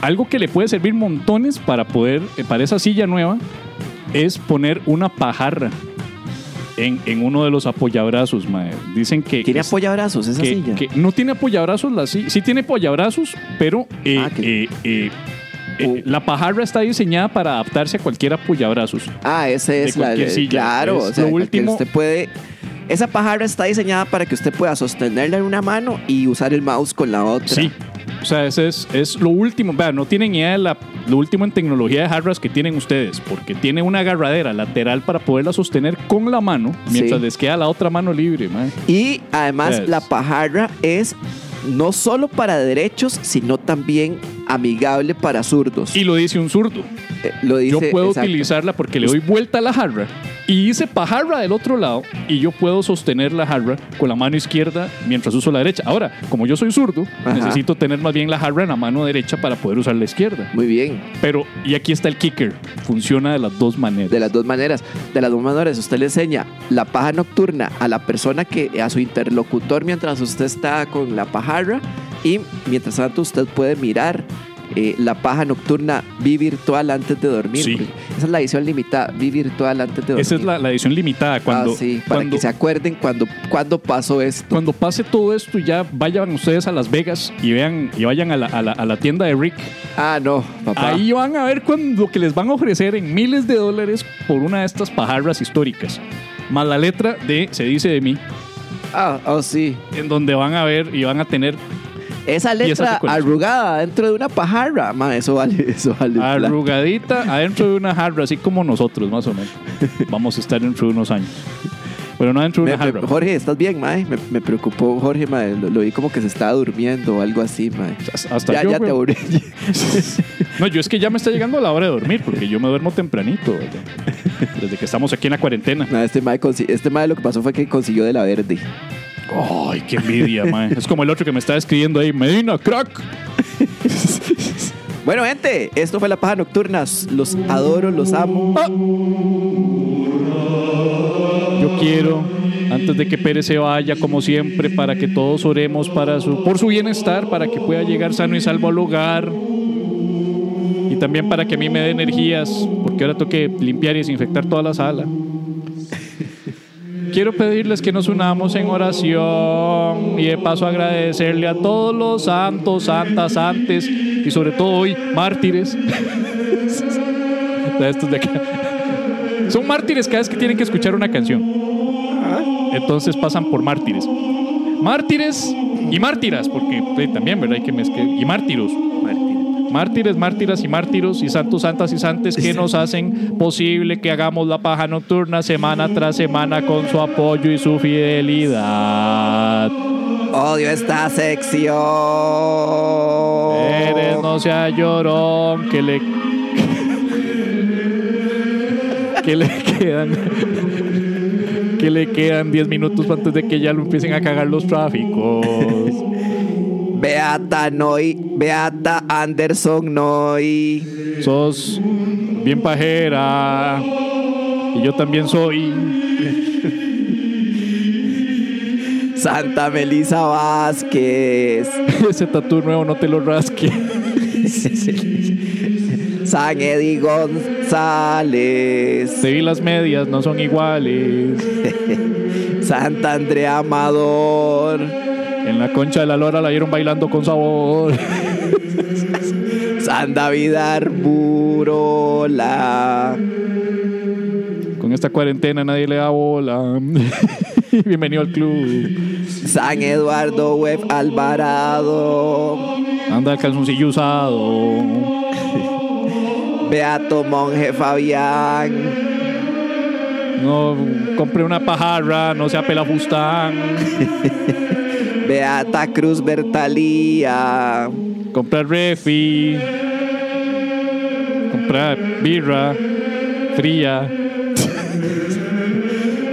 algo que le puede servir montones para poder, eh, para esa silla nueva, es poner una pajarra en, en uno de los apoyabrazos, mae. Dicen que...
¿Tiene apoyabrazos esa
que,
silla?
que no tiene apoyabrazos, la silla. Sí tiene apoyabrazos, pero eh,
Ah, que-
eh, eh, eh,
Uh.
la pajarra está diseñada para adaptarse a cualquier apoyabrazos.
Ah, esa
de
es la.
silla.
Claro,
Es
o sea,
lo último-
usted puede. Esa pajarra está diseñada para que usted pueda sostenerla en una mano y usar el mouse con la otra.
Sí. O sea, ese es, es lo último. Vean, no tienen idea de la, lo último en tecnología de jarras que tienen ustedes, porque tiene una agarradera lateral para poderla sostener con la mano, mientras
Sí.
les queda la otra mano libre. mae.
Y además,
Yes.
la pajarra es no solo para derechos, sino también amigable para zurdos.
Y lo dice un zurdo.
Eh, lo dice,
Yo puedo
exacto.
utilizarla porque le doy vuelta a la jarra y hice pajarra del otro lado y yo puedo sostener la jarra con la mano izquierda mientras uso la derecha. Ahora, como yo soy zurdo,
Ajá.
necesito tener más bien la jarra en la mano derecha para poder usar la izquierda.
Muy bien.
Pero, y aquí está el kicker, funciona de las dos maneras.
De las dos maneras. De las dos maneras, usted le enseña la paja nocturna a la persona que, a su interlocutor mientras usted está con la pajarra y mientras tanto usted puede mirar eh, la paja nocturna Vi virtual antes de dormir.
Sí.
Esa es la edición limitada, Vi virtual antes de dormir.
Esa es la, la edición limitada. Cuando,
ah, sí, para
cuando,
que se acuerden cuando, cuando pasó esto.
cuando pase todo esto, ya vayan ustedes a Las Vegas y vean y vayan a la, a la- a la tienda de Rick.
Ah, no, papá.
Ahí van a ver cuando, lo que les van a ofrecer en miles de dólares por una de estas pajarras históricas. Más la letra de Se dice de mí,
Ah, oh, sí.
en donde van a ver y van a tener
Esa letra arrugada dentro de una pajarra. Eso vale, eso vale.
arrugadita adentro de una jarra, así como nosotros, más o menos. Vamos a estar dentro de unos años. Pero no dentro de
Me-
una jarra.
me- Jorge, ¿estás bien, mae? Me, me preocupó Jorge, mae. Lo, lo vi como que se estaba durmiendo o algo así, mae.
Hasta
ya,
yo,
ya te aburrí.
No, yo es que ya me está llegando la hora de dormir porque yo me duermo tempranito. ¿verdad? Desde que estamos aquí en la cuarentena.
No, este mae, este mae lo que pasó fue que consiguió de la verde.
Ay, qué envidia, man. Es como el otro que me está escribiendo ahí, Medina, crack.
Bueno, gente, esto fue La Paja Nocturna. Los adoro, los amo.
Yo quiero, antes de que Pérez se vaya, como siempre, para que todos oremos para su, por su bienestar, para que pueda llegar sano y salvo al hogar. Y también para que a mí me dé energías, porque ahora tengo que limpiar y desinfectar toda la sala. Quiero pedirles que nos unamos en oración y de paso agradecerle a todos los santos, santas, antes y sobre todo hoy mártires estos de acá. Son mártires cada vez que tienen que escuchar una canción. Entonces pasan por mártires. Mártires y mártiras, porque también, ¿verdad? Hay que mezclar. Y mártiros. Mártires, mártiras y mártiros y santos, santas y santes que nos hacen posible que hagamos la paja nocturna semana tras semana con su apoyo y su fidelidad.
Odio esta sección.
Eres no sea llorón, que le. que le quedan. que le quedan 10 minutos antes de que ya lo empiecen a cagar los tráficos.
Beata Noy, Beata Anderson Noy.
Sos bien pajera. Y yo también soy.
Santa Melisa Vázquez.
Ese tatu nuevo no te lo rasque.
San Eddie González.
Te vi las medias, no son iguales.
Santa Andrea Amador.
La concha de la lora la vieron bailando con sabor.
San David Arburola.
Con esta cuarentena nadie le da bola. Bienvenido al club.
San Eduardo Web Alvarado.
Anda el calzoncillo usado.
Beato Monje Fabián.
No compré una pajarra, no sea pelafustán.
Beata Cruz Bertalía.
Comprar refi. Comprar birra fría.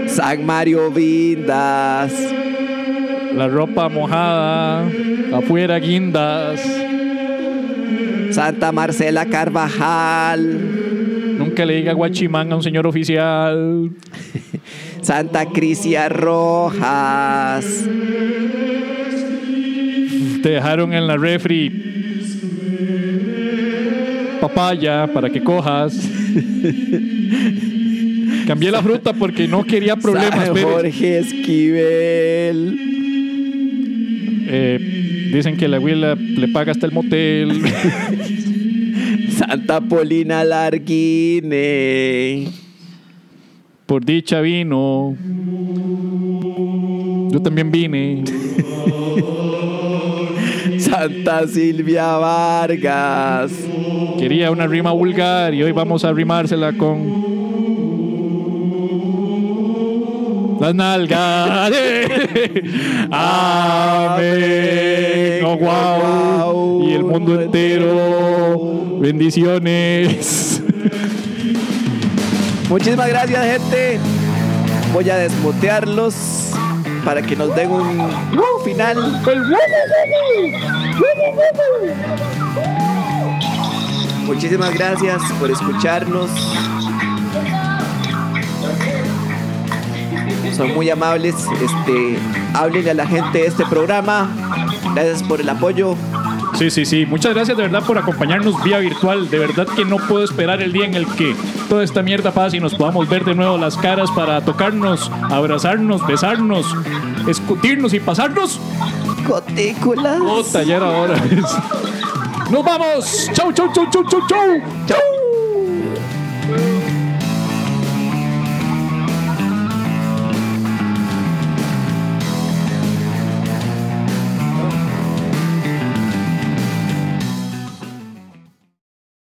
San Mario Vindas.
La ropa mojada. Afuera guindas.
Santa Marcela Carvajal.
Nunca le diga guachimán a un señor oficial.
Santa Crisia Rojas.
Te dejaron en la refri papaya para que cojas. Cambié la fruta porque no quería problemas.
San. Jorge Esquivel.
Eh, dicen que la abuela le paga hasta el motel.
Santa Polina Larguine.
Por dicha vino. Yo también vine.
Santa Silvia Vargas.
Quería una rima vulgar y hoy vamos a rimársela con. Las nalgas. Amén. Oh, wow. Y el mundo entero. Bendiciones.
Muchísimas gracias, gente. Voy a desmutearlos para que nos den un final. Muchísimas gracias por escucharnos. Son muy amables. Este, háblenle a la gente de este programa. Gracias por el apoyo.
Sí, sí, sí. Muchas gracias de verdad por acompañarnos vía virtual. De verdad que no puedo esperar el día en el que toda esta mierda pase y nos podamos ver de nuevo las caras para tocarnos, abrazarnos, besarnos, escutirnos y pasarnos.
Cotículas.
Puta, ya era hora. ¡Nos vamos! ¡Chau, chau, chau, chau, chau, chau!
Chau.